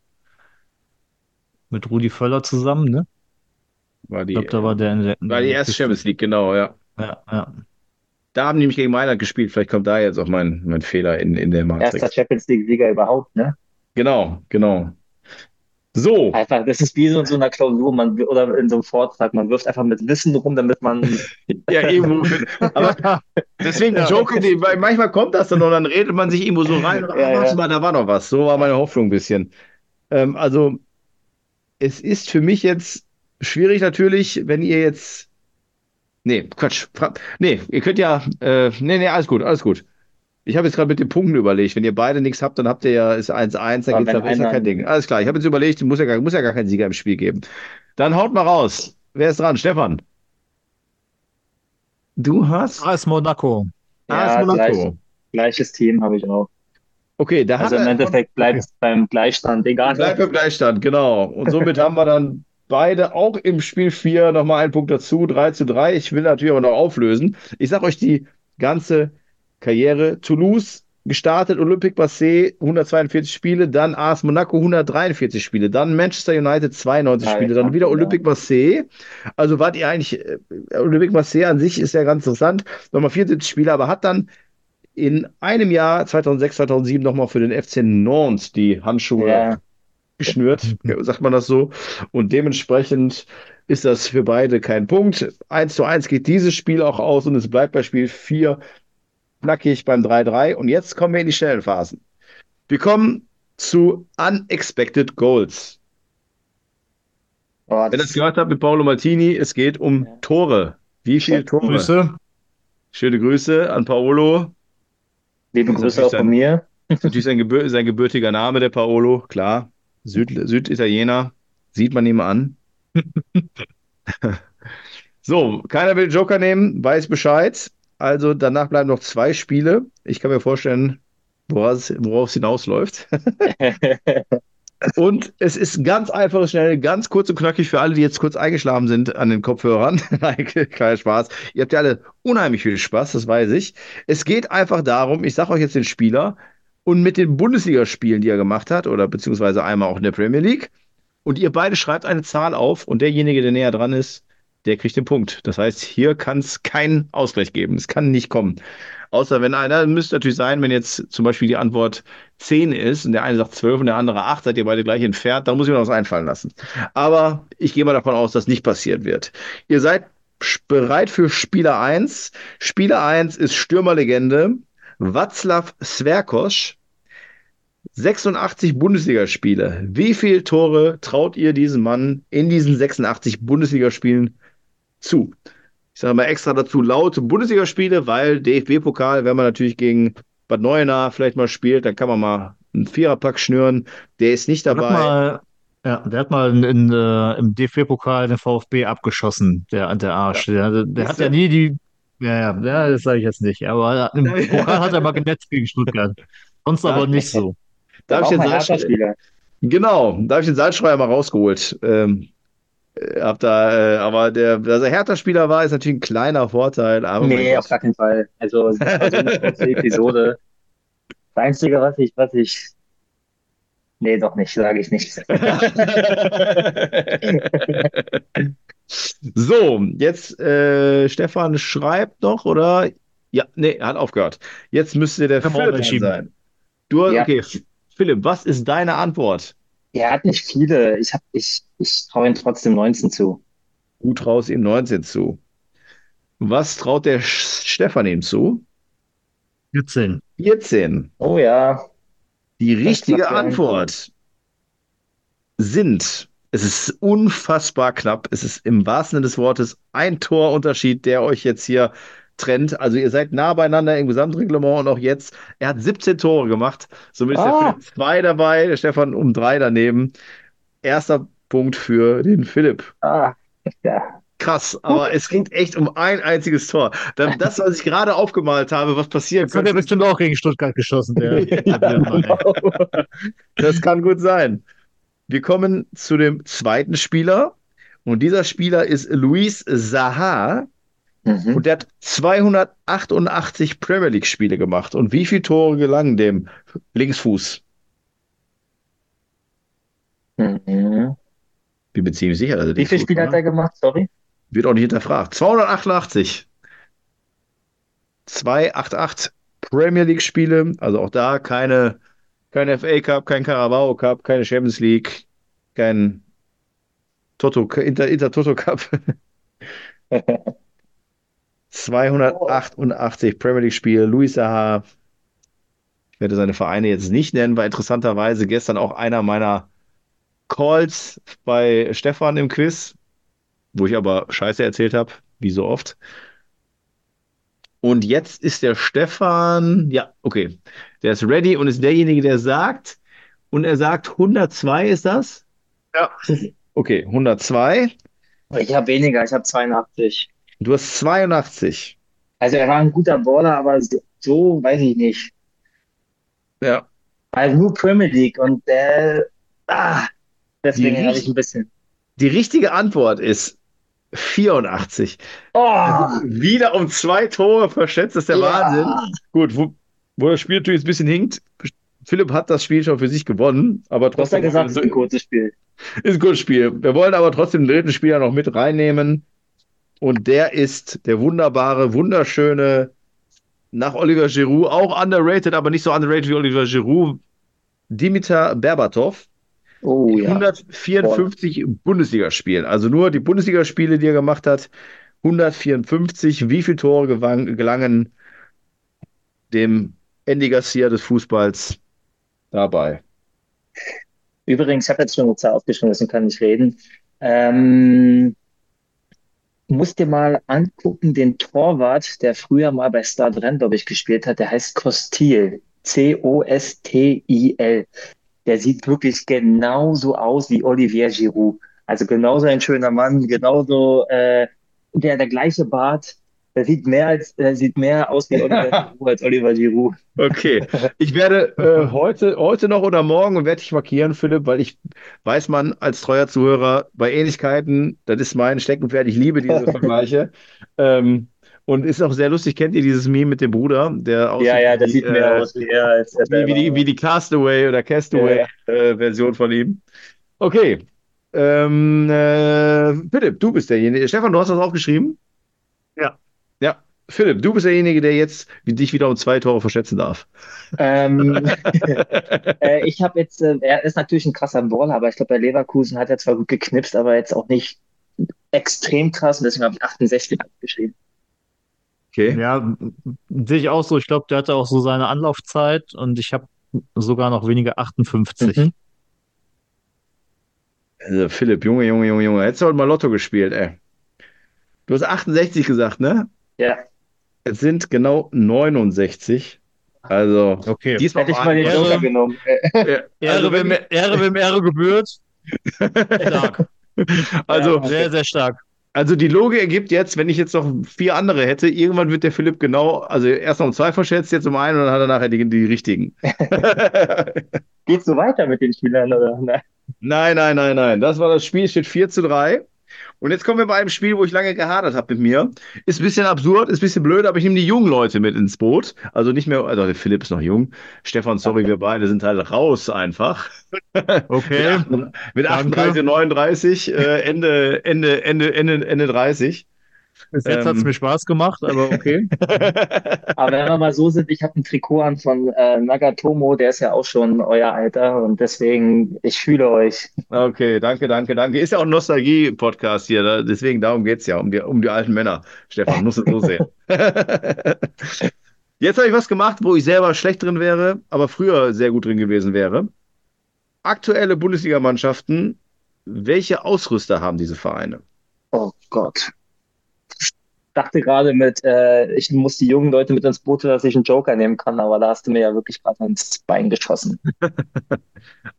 Mit Rudi Völler zusammen, ne? War Ich die, glaube, da war der in der. war die erste Champions League, genau, ja. Ja, ja. Da haben die nämlich gegen Mailand gespielt. Vielleicht kommt da jetzt auch mein, mein Fehler in, in der erster Matrix. Champions League-Sieger überhaupt, ne? Genau, genau. So, Einfach, das ist wie so in so einer Klausur, man, oder in so einem Vortrag, man wirft einfach mit Wissen rum, damit man, *laughs* ja, irgendwo. Aber *laughs* deswegen, Ja. Joke, die, weil manchmal kommt das dann und dann redet man sich irgendwo so rein. Und, ah, Ja, mal, da war noch was. So war meine Hoffnung ein bisschen. Ähm, also, es ist für mich jetzt schwierig natürlich, wenn ihr jetzt. Nee, Quatsch. Nee, ihr könnt ja. Äh, nee, nee, alles gut, alles gut. Ich habe jetzt gerade mit den Punkten überlegt. Wenn ihr beide nichts habt, dann habt ihr ja ist 1-1, dann Aber geht's da einer- kein Ding. Alles klar, ich habe jetzt überlegt, muss ja, gar, muss ja gar keinen Sieger im Spiel geben. Dann haut mal raus. Wer ist dran? Stefan. Du hast AS Monaco. AS Ja, Monaco. gleich, gleiches Team habe ich auch. Okay, da Also hat im Endeffekt bleibt es beim Gleichstand, egal. Bleibt im Gleichstand, genau. Und somit haben wir dann beide auch im Spiel 4 nochmal einen Punkt dazu, 3 zu 3. Ich will natürlich aber noch auflösen. Ich sage euch die ganze Karriere. Toulouse gestartet, Olympique Marseille 142 Spiele, dann AS Monaco 143 Spiele, dann Manchester United 92 Ja, Spiele, dann wieder. Olympique Marseille. Also wart ihr eigentlich, äh, Olympique Marseille an sich ist ja ganz interessant, nochmal 74 Spiele, aber hat dann in einem Jahr, 2006, 2007, nochmal für den FC Nantes die Handschuhe Ja, geschnürt, sagt man das so. Und dementsprechend ist das für beide kein Punkt. 1 zu 1 geht dieses Spiel auch aus und es bleibt bei Spiel 4 knackig beim 3-3. Und jetzt kommen wir in die schnellen Phasen. Wir kommen zu Unexpected Goals. oh, Wenn ihr das gehört habt mit Paolo Martini, es geht um Ja. Tore. Wie viele Tore? Grüße. Schöne Grüße an Paolo. liebe Grüße auch von mir. Das ist natürlich sein, gebür sein gebürtiger Name, der Paolo, klar. Süd Süditaliener, sieht man ihm an. *laughs* so, keiner will Joker nehmen, weiß Bescheid. Also danach bleiben noch zwei Spiele. Ich kann mir vorstellen, worauf es, hinausläuft. *laughs* Und es ist ganz einfach, schnell, ganz kurz und knackig für alle, die jetzt kurz eingeschlafen sind an den Kopfhörern. *laughs* Nein, kleiner Spaß. Ihr habt ja alle unheimlich viel Spaß, das weiß ich. Es geht einfach darum, ich sage euch jetzt den Spieler und mit den Bundesligaspielen, die er gemacht hat, oder beziehungsweise einmal auch in der Premier League. Und ihr beide schreibt eine Zahl auf und derjenige, der näher dran ist, der kriegt den Punkt. Das heißt, hier kann es keinen Ausgleich geben. Es kann nicht kommen. Außer wenn einer, müsste natürlich sein, wenn jetzt zum Beispiel die Antwort 10 ist und der eine sagt 12 und der andere 8, seid ihr beide gleich entfernt, dann muss ich mir noch was einfallen lassen. Aber ich gehe mal davon aus, dass nicht passiert wird. Ihr seid bereit für Spieler 1. Spieler 1 ist Stürmerlegende Václav Sverkosch. 86 Bundesligaspiele. Wie viele Tore traut ihr diesem Mann in diesen 86 Bundesligaspielen zu? Ich sage mal extra dazu laute Bundesligaspiele, weil DFB-Pokal, wenn man natürlich gegen Bad Neuenahr vielleicht mal spielt, dann kann man mal einen Viererpack schnüren. Der ist nicht Der hat dabei. mal, ja, der hat mal in, in, äh, im DFB-Pokal den VfB abgeschossen, der, der Arsch. Der, der Ist hat der- ja nie die. Ja, ja, ja, das sage ich jetzt nicht. Aber im Ja, *laughs* ja. Pokal hat er mal genetzt gegen Stuttgart. Sonst Ja. aber nicht so. *laughs* Darf ich den Hertha-Spieler. genau, da habe ich den Salzstreuer mal rausgeholt. Ähm, äh, hab da, äh, aber der, dass er Hertha-Spieler war, ist natürlich ein kleiner Vorteil. Aber Nee, auf gar keinen Fall. Also, *laughs* so eine kurze Episode. Das Einzige, was ich, was ich. Nee, doch nicht, sage ich nicht. *laughs* So, jetzt äh, Stefan schreibt noch, oder? Ja, nee, er hat aufgehört. Jetzt müsste der entschieden. sein. Du, Ja. okay, Philipp, was ist deine Antwort? Er hat nicht viele. Ich, hab, ich, ich traue ihm trotzdem 19 zu. Du traust ihm 19 zu. Was traut der Stefan ihm zu? 14. 14. Oh ja. Die richtige Antwort sind, es ist unfassbar knapp, es ist im wahrsten Sinne des Wortes ein Torunterschied, der euch jetzt hier trennt. Also ihr seid nah beieinander im Gesamtreglement und auch jetzt. Er hat 17 Tore gemacht, somit ist der Ah. Philipp zwei dabei, der Stefan um drei daneben. Erster Punkt für den Philipp. Ah, ja. Krass, aber es geht echt um ein einziges Tor. *laughs* Das, was ich gerade aufgemalt habe, was passieren Jetzt hat er könnte, bestimmt auch gegen Stuttgart geschossen, der, *laughs* Ja, ey. *laughs* Das kann gut sein. Wir kommen zu dem zweiten Spieler. Und dieser Spieler ist Luis Zaha. Mhm. Und der hat 288 Premier League-Spiele gemacht. Und wie viele Tore gelangen dem Linksfuß? Mhm. Bin mir ziemlich sicher. er Wie viele Spiele hat er gemacht? Sorry. Wird auch nicht hinterfragt. 288. 288 Premier League-Spiele. Also auch da keine, kein FA Cup, kein Carabao Cup, keine Champions League, kein Toto, Inter, Inter Toto Cup. *laughs* 288 Premier League-Spiele. Luis Saha. Ich werde seine Vereine jetzt nicht nennen, war interessanterweise gestern auch einer meiner Calls bei Stefan im Quiz, wo ich aber Scheiße erzählt habe, wie so oft. Und jetzt ist der Stefan, ja, okay, der ist ready und ist derjenige, der sagt, und er sagt 102 ist das? Ja. Okay, 102. Ich habe weniger, ich habe 82. Du hast 82. Also er war ein guter Baller, aber so, so weiß ich nicht. Ja. Also nur Premier League und der, ah, deswegen Die habe ich ein bisschen. Die richtige Antwort ist 84. Oh, Wieder um zwei Tore verschätzt, das ist der Ja. Wahnsinn. Gut, wo, wo das Spiel natürlich ein bisschen hinkt. Philipp hat das Spiel schon für sich gewonnen, aber du hast ja trotzdem gesagt, es ist ein kurzes Spiel. ist ein gutes Spiel. Wir wollen aber trotzdem den dritten Spieler noch mit reinnehmen. Und der ist der wunderbare, wunderschöne, nach Oliver Giroud, auch underrated, aber nicht so underrated wie Oliver Giroud, Dimitar Berbatov. Oh ja. 154 Bundesligaspielen. Also nur die Bundesligaspiele, die er gemacht hat. 154. Wie viele Tore gewang- gelangen dem Andy Garcia des Fußballs dabei? Übrigens, ich habe jetzt schon eine Zahl aufgeschrieben, deswegen kann ich reden. Ähm, musst dir mal angucken, den Torwart, der früher mal bei Rennes, glaube ich, gespielt hat, der heißt Costil. C-O-S-T-I-L. Der sieht wirklich genauso aus wie Olivier Giroud. Also genauso ein schöner Mann, genauso äh, der, der gleiche Bart. Der sieht mehr als, der sieht mehr aus wie Olivier *laughs* Giroud als Oliver Giroud. Okay, ich werde äh, heute, heute noch oder morgen werde ich markieren, Philipp, weil ich weiß man als treuer Zuhörer bei Ähnlichkeiten, das ist mein Steckenpferd, ich liebe diese *laughs* Vergleiche. ähm, und ist auch sehr lustig, kennt ihr dieses Meme mit dem Bruder, der aussieht Ja, ja, der wie, sieht mehr äh, aus wie er als der wie, wie, die, wie die Castaway oder Castaway-Version von ihm. Okay. Ähm, äh, Philipp, du bist derjenige. Stefan, du hast das aufgeschrieben? Ja. Ja. Philipp, du bist derjenige, der jetzt dich wieder um zwei Tore verschätzen darf. Ähm, *laughs* *laughs* äh, ich habe jetzt, äh, er ist natürlich ein krasser Baller, aber ich glaube, bei Leverkusen hat er zwar gut geknipst, aber jetzt auch nicht extrem krass und deswegen habe ich 68 geschrieben. Okay. Ja, sehe ich auch so. Ich glaube, der hatte auch so seine Anlaufzeit und ich habe sogar noch weniger 58. Mhm. Also Philipp, Junge, Junge, Junge, Junge. Hättest du heute mal Lotto gespielt, ey. Du hast 68 gesagt, ne? Ja, Es sind genau 69. Also, Okay. diesmal hätte ich war mal den Joker genommen. Ja, Ehre, also, wem, wenn, Ehre, wem Ehre gebührt. Stark. *laughs* also, Ja. Sehr, sehr stark. also die Logik ergibt jetzt, wenn ich jetzt noch vier andere hätte, irgendwann wird der Philipp genau, also erst noch um zwei verschätzt, jetzt um einen und dann hat er nachher die, die richtigen. *laughs* Geht's so weiter mit den Spielern oder? Nein. Nein, nein, nein, nein. Das war das Spiel, steht 4 zu 3. Und jetzt kommen wir bei einem Spiel, wo ich lange gehadert habe mit mir. Ist ein bisschen absurd, ist ein bisschen blöd, aber ich nehme die jungen Leute mit ins Boot. Also nicht mehr, also der Philipp ist noch jung. Stefan, sorry, wir beide sind halt raus einfach. Okay. Mit Danke. 38, 39, äh, Ende, Ende, Ende, Ende, Ende 30. Bis jetzt hat es Ähm. mir Spaß gemacht, aber okay. *laughs* Aber wenn wir mal so sind, ich habe ein Trikot an von äh, Nagatomo, der ist ja auch schon euer Alter und deswegen, ich fühle euch. Okay, danke, danke, danke. Ist ja auch ein Nostalgie-Podcast hier, da, deswegen darum geht es ja, um die, um die alten Männer. Stefan, musst du so sehen. *laughs* Jetzt habe ich was gemacht, wo ich selber schlecht drin wäre, aber früher sehr gut drin gewesen wäre. Aktuelle Bundesligamannschaften, welche Ausrüster haben diese Vereine? Oh Gott. Ich dachte gerade mit, äh, ich muss die jungen Leute mit ins Boot, dass ich einen Joker nehmen kann, aber da hast du mir ja wirklich gerade ins Bein geschossen. *laughs*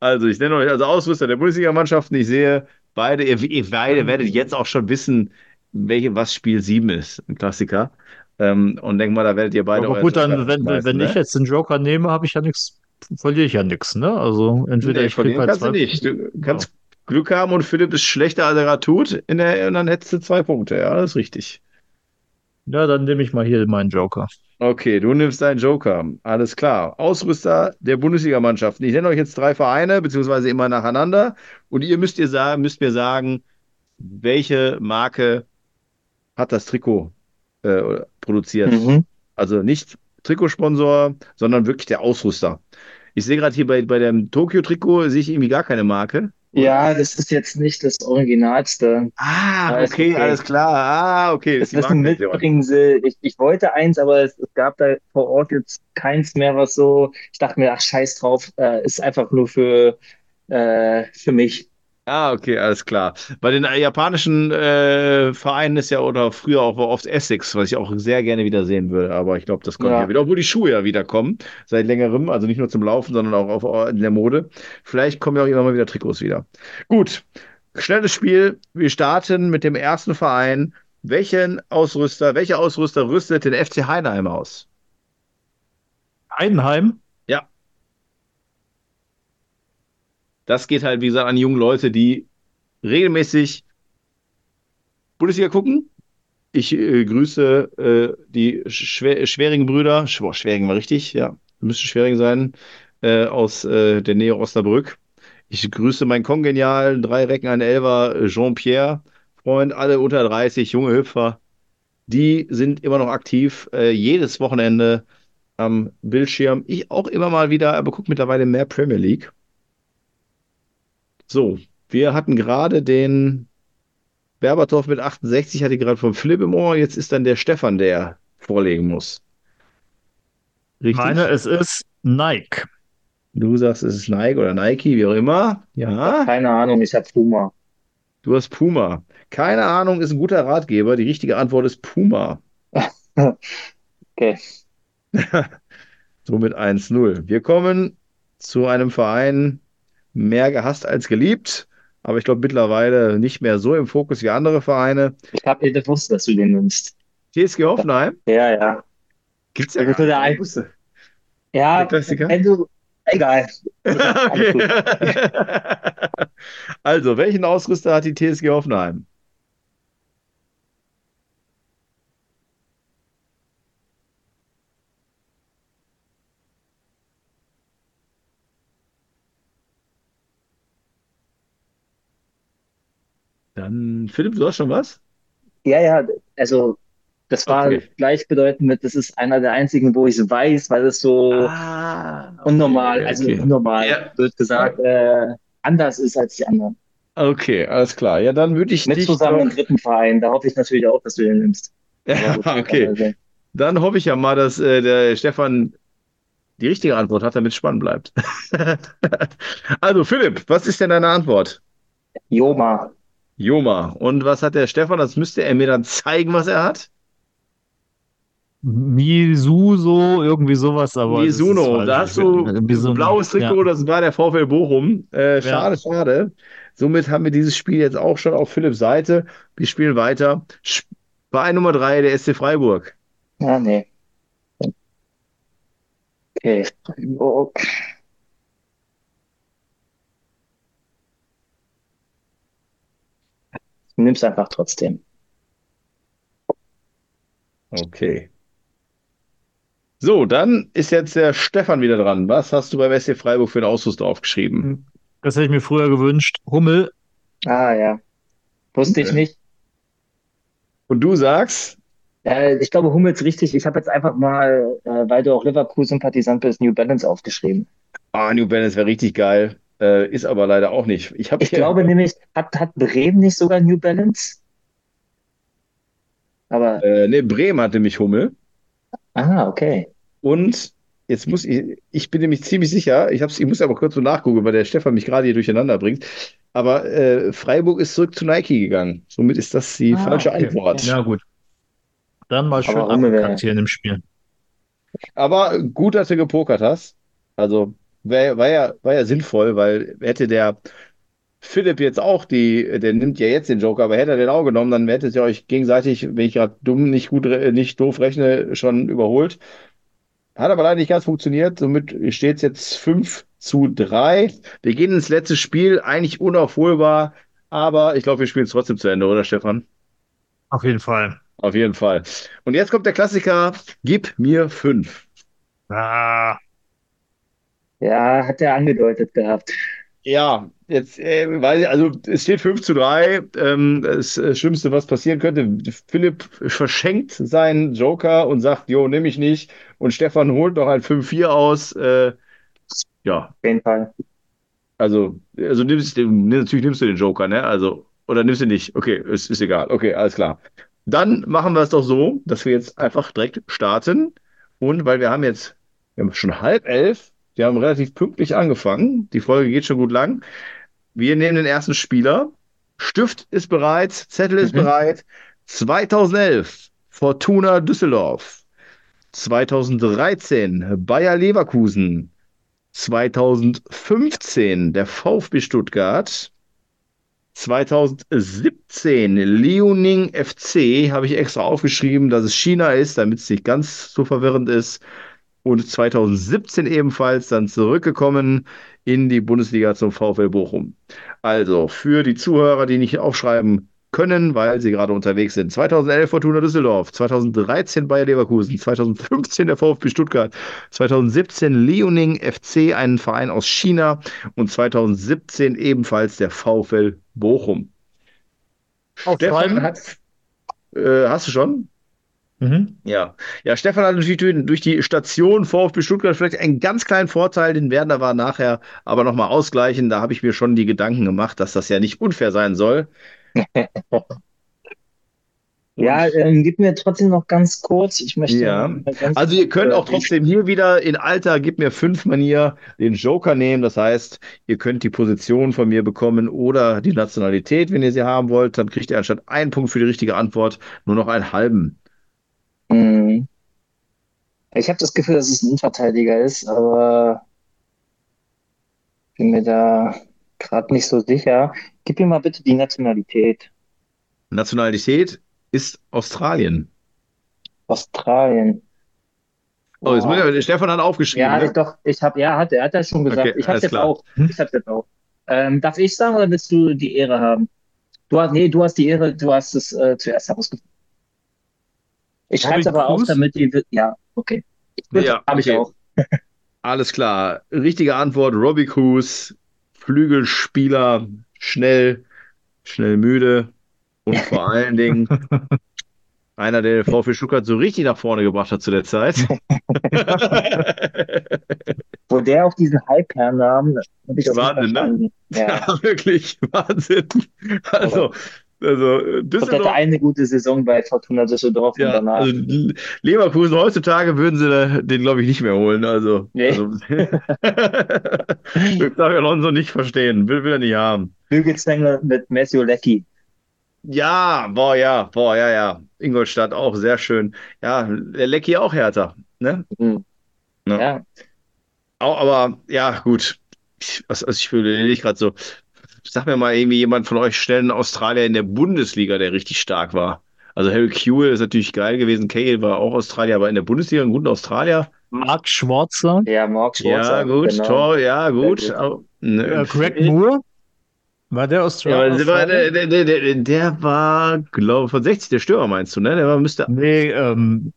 Also, ich nenne euch also Ausrüster der Bundesligamannschaften. Ich sehe beide, ihr, ihr beide werdet jetzt auch schon wissen, welche, was Spiel 7 ist, ein Klassiker. Ähm, und denk mal, da werdet ihr beide Aber euer gut, dann, Joker wenn, schmeißen, wenn ne? ich jetzt den Joker nehme, habe ich ja nichts, verliere ich ja nichts, ne? Also entweder Nee, ich krieg verlieren halt kannst du zwei. nicht. Du kannst Glück haben und Philipp ist schlechter, als er gerade tut, in der, und dann hättest du zwei Punkte. Ja, das ist richtig. Ja, dann nehme ich mal hier meinen Joker. Okay, du nimmst deinen Joker. Alles klar. Ausrüster der Bundesligamannschaften. Ich nenne euch jetzt drei Vereine, beziehungsweise immer nacheinander. Und ihr müsst, ihr sagen, müsst mir sagen, welche Marke hat das Trikot äh, produziert. Mhm. Also nicht Trikotsponsor, sondern wirklich der Ausrüster. Ich sehe gerade hier bei, bei dem Tokio-Trikot, sehe ich irgendwie gar keine Marke. Ja, das ist jetzt nicht das Originalste. Ah, okay, okay. alles klar. Ah, okay. Das die ist ein. Mitbringsel. Ich, ich wollte eins, aber es, es gab da vor Ort jetzt keins mehr, was so. Ich dachte mir, ach, scheiß drauf, äh, ist einfach nur für, äh, für mich. Ah, okay, alles klar. Bei den äh, japanischen äh, Vereinen ist ja oder früher auch oft Essex, was ich auch sehr gerne wieder sehen würde. Aber ich glaube, das kommt ja. Ja. wieder, obwohl die Schuhe ja wiederkommen seit längerem, also nicht nur zum Laufen, sondern auch auf, in der Mode. Vielleicht kommen ja auch immer mal wieder Trikots wieder. Gut, schnelles Spiel. Wir starten mit dem ersten Verein. Welchen Ausrüster, welcher Ausrüster rüstet den FC Heidenheim aus? Heidenheim. Ja. Das geht halt, wie gesagt, an junge Leute, die regelmäßig Bundesliga gucken. Ich äh, grüße äh, die Schwer Schwering-Brüder. Boah, Schwering war richtig, ja. Müsste Schwering sein. Äh, aus äh, der Nähe Osnabrück. Ich grüße meinen kongenialen drei Recken, ein Elfer, Jean-Pierre. Freund, alle unter 30, junge Hüpfer. Die sind immer noch aktiv. Äh, jedes Wochenende am Bildschirm. Ich auch immer mal wieder, aber gucke mittlerweile mehr Premier League. So, wir hatten gerade den Berbatov mit 68, hatte ich gerade vom Philipp im Ohr. Jetzt ist dann der Stefan, der vorlegen muss. Ich Richtig? meine, es ist Nike. Du sagst, es ist Nike oder Nike, wie auch immer. Ja, Keine Ahnung, ich habe Puma. du hast Puma. Keine Ahnung, ist ein guter Ratgeber. Die richtige Antwort ist Puma. *laughs* Okay. *laughs* Somit 1-0. Wir kommen zu einem Verein, mehr gehasst als geliebt, aber ich glaube mittlerweile nicht mehr so im Fokus wie andere Vereine. Ich habe gewusst, dass du den nimmst. TSG Hoffenheim Ja, ja. gibt's ja Ja, gar der nicht. wusste. Ja, Der Klassiker? wenn du. Egal. *laughs* Okay. *laughs* Also, welchen Ausrüster hat die TSG Hoffenheim? Dann, Philipp, du hast schon was? Ja, ja, also das war Okay. gleichbedeutend mit, das ist einer der einzigen, wo ich es weiß, weil es so Ah, unnormal, okay, also okay. unnormal, Ja. wird gesagt, äh, anders ist als die anderen. Okay, alles klar. Ja, dann würde ich Mit dich zusammen im dritten Verein, da hoffe ich natürlich auch, dass du den nimmst. ja, okay. also, Dann hoffe ich ja mal, dass äh, der Stefan die richtige Antwort hat, damit es spannend bleibt. *laughs* Also, Philipp, was ist denn deine Antwort? Joma, Joma. Und was hat der Stefan? Das müsste er mir dann zeigen, was er hat. Misuso, irgendwie sowas, aber falsch. da hast du Mizuno, blaues Trikot, ja. das war der VfL Bochum. Äh, schade, schade. Somit haben wir dieses Spiel jetzt auch schon auf Philipps Seite. Wir spielen weiter. Verein Nummer drei, der SC Freiburg. ja, nee. Okay. Oh, Du nimmst einfach trotzdem. Okay. So, dann ist jetzt der Stefan wieder dran. Was hast du beim SC Freiburg für einen Ausrüster aufgeschrieben? Das hätte ich mir früher gewünscht. Hummel, Ah, ja. Wusste ich nicht. Und du sagst, Äh, ich glaube, Hummels richtig. Ich habe jetzt einfach mal, äh, weil du auch Liverpool-Sympathisant bist, New Balance aufgeschrieben. ah, New Balance wäre richtig geil. Äh, ist aber leider auch nicht. Ich Ich glaube nämlich, hat, hat Bremen nicht sogar New Balance? Aber, äh, nee, Bremen hat nämlich Hummel. ah, okay. Und jetzt muss ich, ich bin nämlich ziemlich sicher, ich, hab's, ich muss aber kurz so nachgucken, weil der Stefan mich gerade hier durcheinander bringt. Aber äh, Freiburg ist zurück zu Nike gegangen. Somit ist das die Ah, falsche okay, Antwort. ja gut. Dann mal schön abgekackt hier in dem Spiel. Aber gut, dass du gepokert hast. Also wär, war ja, war ja sinnvoll, weil hätte der Philipp jetzt auch die, der nimmt ja jetzt den Joker, aber hätte er den auch genommen, dann hättet ihr euch gegenseitig, wenn ich gerade dumm, nicht gut, re- nicht doof rechne, schon überholt. Hat aber leider nicht ganz funktioniert. Somit steht es jetzt 5 zu 3. Wir gehen ins letzte Spiel, eigentlich unaufholbar, aber ich glaube, wir spielen es trotzdem zu Ende, oder Stefan? Auf jeden Fall. Auf jeden Fall. Und jetzt kommt der Klassiker, gib mir 5. Ah, Ja, hat er angedeutet gehabt. Ja, jetzt, äh, weiß ich, also es steht 5 zu 3. Ähm, das äh, Schlimmste, was passieren könnte, Philipp verschenkt seinen Joker und sagt, jo, nehme ich nicht. Und Stefan holt noch ein 5-4 aus. Äh, ja, Auf jeden Fall. also, also nimmst, nimm- natürlich nimmst du den Joker, ne? Also, oder nimmst du nicht? Okay, ist, ist egal. Okay, alles klar. Dann machen wir es doch so, dass wir jetzt einfach direkt starten. Und weil wir haben jetzt, wir haben schon halb elf, wir haben relativ pünktlich angefangen. Die Folge geht schon gut lang. wir nehmen den ersten Spieler. Stift ist bereit, Zettel ist Mhm. bereit. 2011 Fortuna Düsseldorf. 2013 Bayer Leverkusen. 2015 der VfB Stuttgart. 2017 Liaoning FC, habe ich extra aufgeschrieben, dass es China ist, damit es nicht ganz so verwirrend ist. Und 2017 ebenfalls dann zurückgekommen in die Bundesliga zum VfL Bochum. Also für die Zuhörer, die nicht aufschreiben können, weil sie gerade unterwegs sind. 2011 Fortuna Düsseldorf, 2013 Bayer Leverkusen, 2015 der VfB Stuttgart, 2017 Liaoning FC, ein Verein aus China und 2017 ebenfalls der VfL Bochum. Aufschreiben. Stefan hat, äh, hast du schon? Mhm. Ja. Ja, Stefan hat natürlich durch- durch die Station VfB Stuttgart vielleicht einen ganz kleinen Vorteil, den werden wir nachher aber nochmal ausgleichen. Da habe ich mir schon die Gedanken gemacht, dass das ja nicht unfair sein soll. *laughs* Ja, ähm, gib mir trotzdem noch ganz kurz. Ich möchte Ja. Also ihr könnt äh, auch trotzdem hier wieder in alter Gib mir fünf Manier den Joker nehmen. Das heißt, ihr könnt die Position von mir bekommen oder die Nationalität, wenn ihr sie haben wollt. Dann kriegt ihr anstatt einen Punkt für die richtige Antwort nur noch einen halben. Mhm. Ich habe das Gefühl, dass es ein Innenverteidiger ist, aber bin mir da gerade nicht so sicher. Gib mir mal bitte die Nationalität. Nationalität ist Australien. Australien. Oh, jetzt muss ich, Stefan hat aufgeschrieben. Ja, ne? ich doch, ich habe, ja, hat, er hat das schon gesagt. Okay, ich habe jetzt klar. auch. Hm? Ich hab's jetzt auch. Ähm, darf ich sagen oder willst du die Ehre haben? Du hast, nee, du hast die Ehre, du hast es äh, zuerst herausgefunden. Ich schreibe es aber auf, damit die, ja, okay. Gut, Ja, habe ich okay. auch. *laughs* Alles klar. Richtige Antwort: Robbie Cruz, Flügelspieler, schnell, schnell müde und vor *laughs* allen Dingen einer, der VfB Stuttgart so richtig nach vorne gebracht hat zu der Zeit. *laughs* Wo der auf diesen Hype-Namen, habe ich auch Wahnsinn, ne? Ja. Ja, wirklich Wahnsinn. Also, also äh, Und der hatte Düsseldorf. eine gute Saison bei Fortuna Düsseldorf und Ja, danach. also Le- Leverkusen heutzutage würden sie den, glaube ich, nicht mehr holen. Also, Nee. also *laughs* ich darf Alonso nicht verstehen. Will, will er nicht haben. Flügelzwänge mit Messi Lecki. Ja, boah, ja, boah, ja, ja. Ingolstadt auch sehr schön. Ja, der Lecky auch härter. Ne? Mhm. Ja. Ja, Auch, aber ja, gut. Ich, was, was ich fühle, nicht gerade so. Sag mir mal irgendwie jemand von euch schnell einen Australier in der Bundesliga, der richtig stark war. Also Harry Kewell ist natürlich geil gewesen. Cahill war auch Australier, aber in der Bundesliga einen guten Australier. Mark Schwarzer, ja, Mark Ja, Schwarzer, gut, genau. toll, ja, gut. Aber, ne, äh, Greg Moore. War der Ja, Australier? der, war, der, der, der, der, der war, glaube von 60, der Störer meinst du, ne? Der war, müsste. Nee, ähm,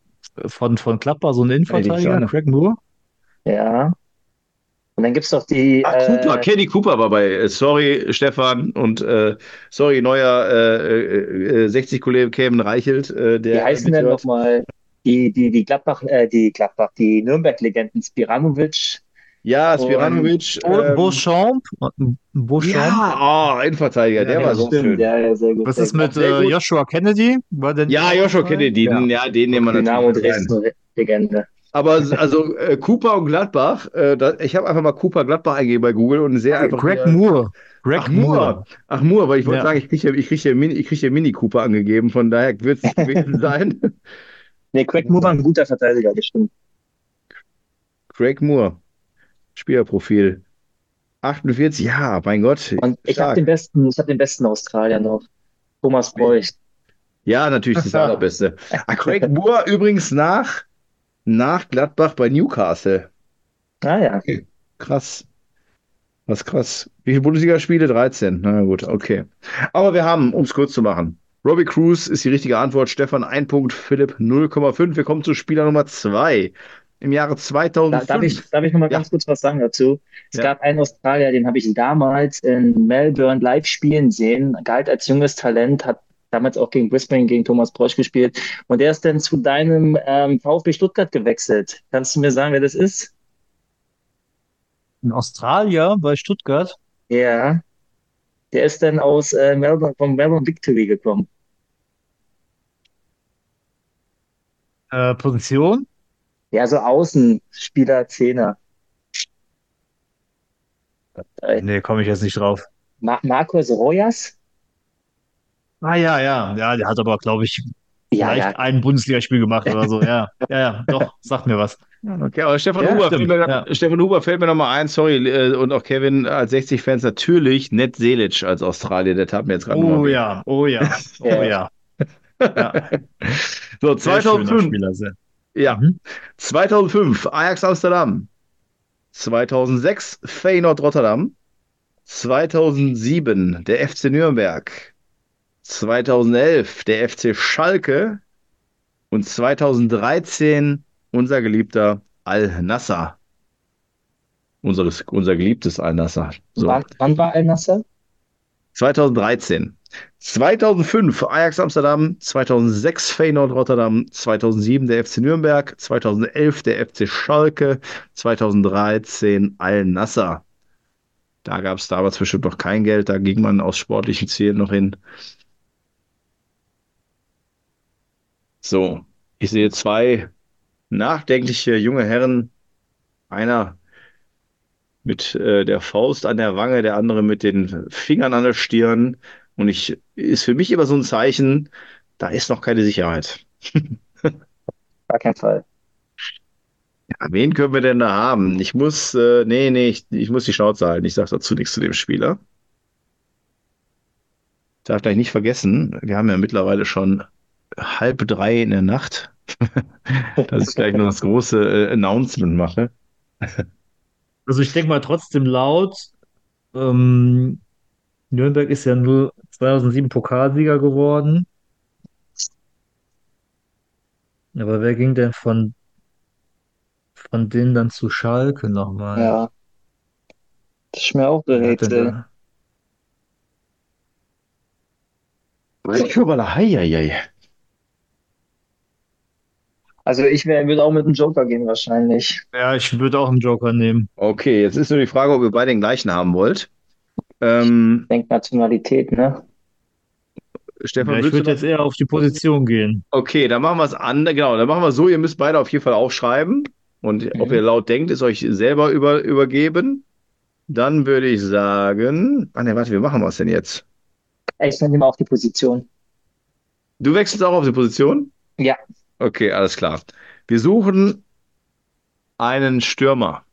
von, von Gladbach, so ein Innenverteidiger. Craig Moore. Ja. Und dann gibt es doch die. Ach, Cooper, äh, Kenny Cooper war bei. äh, Sorry, Stefan und äh, sorry, neuer äh, äh, 60-Kollege Kevin Reichelt. Äh, der wie heißen denn nochmal die, die, die Gladbach, äh, die Gladbach, die Nürnberg-Legenden Spiranovic? Ja, Spiranovic. Bo ähm, Beauchamp. Beauchamp. ja, oh, Innenverteidiger, der Ja, war so stimmt, schön. ja, ja, sehr gut. Was sehr ist gut. mit äh. Joshua Kennedy? War der Ja, Joshua Kennedy, Ja. den, ja, den nehmen wir Dynamo natürlich rein. Dresden-Legende. Aber also äh, Cooper und Gladbach, äh, da, ich habe einfach mal Cooper Gladbach eingegeben bei Google und sehr einfach. Greg wieder- Moore. Greg Ach, Moore. Ach, Moore, weil ich wollte Ja. sagen, ich kriege ja, ich krieg ja Mini, ich krieg ja Mini Cooper angegeben, von daher wird es nicht gewesen sein. Nee, Craig Moore war ein guter Verteidiger, das stimmt. Craig Moore, Spielerprofil. 48, ja, mein Gott. Und ich habe den besten, ich habe den besten Australier noch. Thomas Bräuch. Ja, natürlich *laughs* das Allerbeste. Ah, Craig Moore übrigens nach, nach Gladbach bei Newcastle. Ah ja. Krass. Was krass. Wie viele Bundesligaspiele? 13. Na gut, okay. Aber wir haben, um es kurz zu machen, Robbie Cruz ist die richtige Antwort. Stefan 1 Punkt, Philipp 0,5. Wir kommen zu Spieler Nummer 2. Im Jahre Da, 2005. darf ich, darf ich noch mal Ja. ganz kurz was sagen dazu? Es Ja. gab einen Australier, den habe ich damals in Melbourne live spielen sehen, galt als junges Talent, hat damals auch gegen Brisbane, gegen Thomas Bräuch gespielt. Und der ist dann zu deinem ähm, VfB Stuttgart gewechselt. Kannst du mir sagen, wer das ist? In Australier bei Stuttgart. Ja. Der ist dann aus äh, Melbourne, vom Melbourne Victory gekommen. Äh, Position. Ja, so Außenspieler, Zehner. Nee, komme ich jetzt nicht drauf. Ma Marcos Royas? Ah ja, ja, ja, der hat aber, glaube ich, Ja, vielleicht ja. ein Bundesligaspiel gemacht oder so. Ja, ja, ja, doch, sagt mir was. Okay, aber Stefan, Ja, Huber, stimmt, mir, ja. Stefan Huber fällt mir nochmal ein, sorry, äh, und auch Kevin als 60-Fans natürlich, Ned Selic als Australier, der tat mir jetzt gerade Oh weh. ja, oh *laughs* ja, oh Ja. ja. So, sehr schöner 2005, Spieler, sehr. ja, Mhm. 2005 Ajax Amsterdam, 2006 Feyenoord Rotterdam, 2007 der FC Nürnberg, 2011 der FC Schalke und 2013 unser geliebter Al-Nassr. Unser, unser geliebtes Al-Nassr. So. Wann, war Al Nassr? 2013. 2005 Ajax Amsterdam, 2006 Feyenoord Rotterdam, 2007 der FC Nürnberg, 2011 der FC Schalke, 2013 Al-Nassr. Da gab es damals bestimmt noch kein Geld, da ging man aus sportlichen Zielen noch hin. So, ich sehe zwei nachdenkliche junge Herren. Einer mit äh, der Faust an der Wange, der andere mit den Fingern an der Stirn. Und ich ist für mich immer so ein Zeichen, da ist noch keine Sicherheit. *laughs* Gar kein Fall. Ja, wen können wir denn da haben? Ich muss, äh, nee, nee, ich, ich muss die Schnauze halten. Ich sage dazu nichts zu dem Spieler. Darf gleich nicht vergessen, wir haben ja mittlerweile schon halb drei in der Nacht, *laughs* dass ich gleich noch das große äh, Announcement mache. *laughs* Also ich denke mal trotzdem laut, ähm, Nürnberg ist ja nur 2007 Pokalsieger geworden. Aber wer ging denn von, von denen dann zu Schalke nochmal? Ja. Das ist mir auch Wer hat denn gerätselt. da? Heieiei. Also ich würde auch mit dem Joker gehen wahrscheinlich. Ja, ich würde auch einen Joker nehmen. Okay, jetzt ist nur die Frage, ob ihr beide den gleichen haben wollt. Ähm, Denk Nationalität, ne? Stefan, Ja, ich würde jetzt eher auf die Position gehen. Okay, dann machen wir es an. Genau, dann machen wir so, ihr müsst beide auf jeden Fall aufschreiben. Und ob Mhm. ihr laut denkt, ist euch selber über, übergeben. Dann würde ich sagen. Ah ne, warte, wie machen wir es denn jetzt? Ich mal auch die Position. Du wechselst auch auf die Position? Ja. Okay, alles klar. Wir suchen einen Stürmer.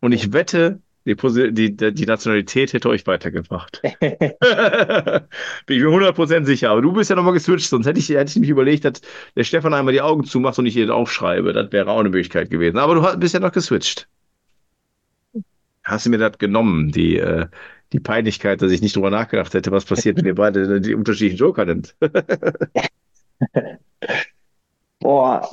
Und ich wette, die, die, die Nationalität hätte euch weitergebracht. *laughs* Bin ich mir 100% sicher. Aber du bist ja nochmal geswitcht, sonst hätte ich, hätte ich mich überlegt, dass der Stefan einmal die Augen zumacht und ich ihn aufschreibe. Das wäre auch eine Möglichkeit gewesen. Aber du hast- bist ja noch geswitcht. Hast du mir das genommen, die, äh, die Peinlichkeit, dass ich nicht drüber nachgedacht hätte, was passiert, wenn ihr beide *laughs* die unterschiedlichen Joker nimmt. *laughs* Boah,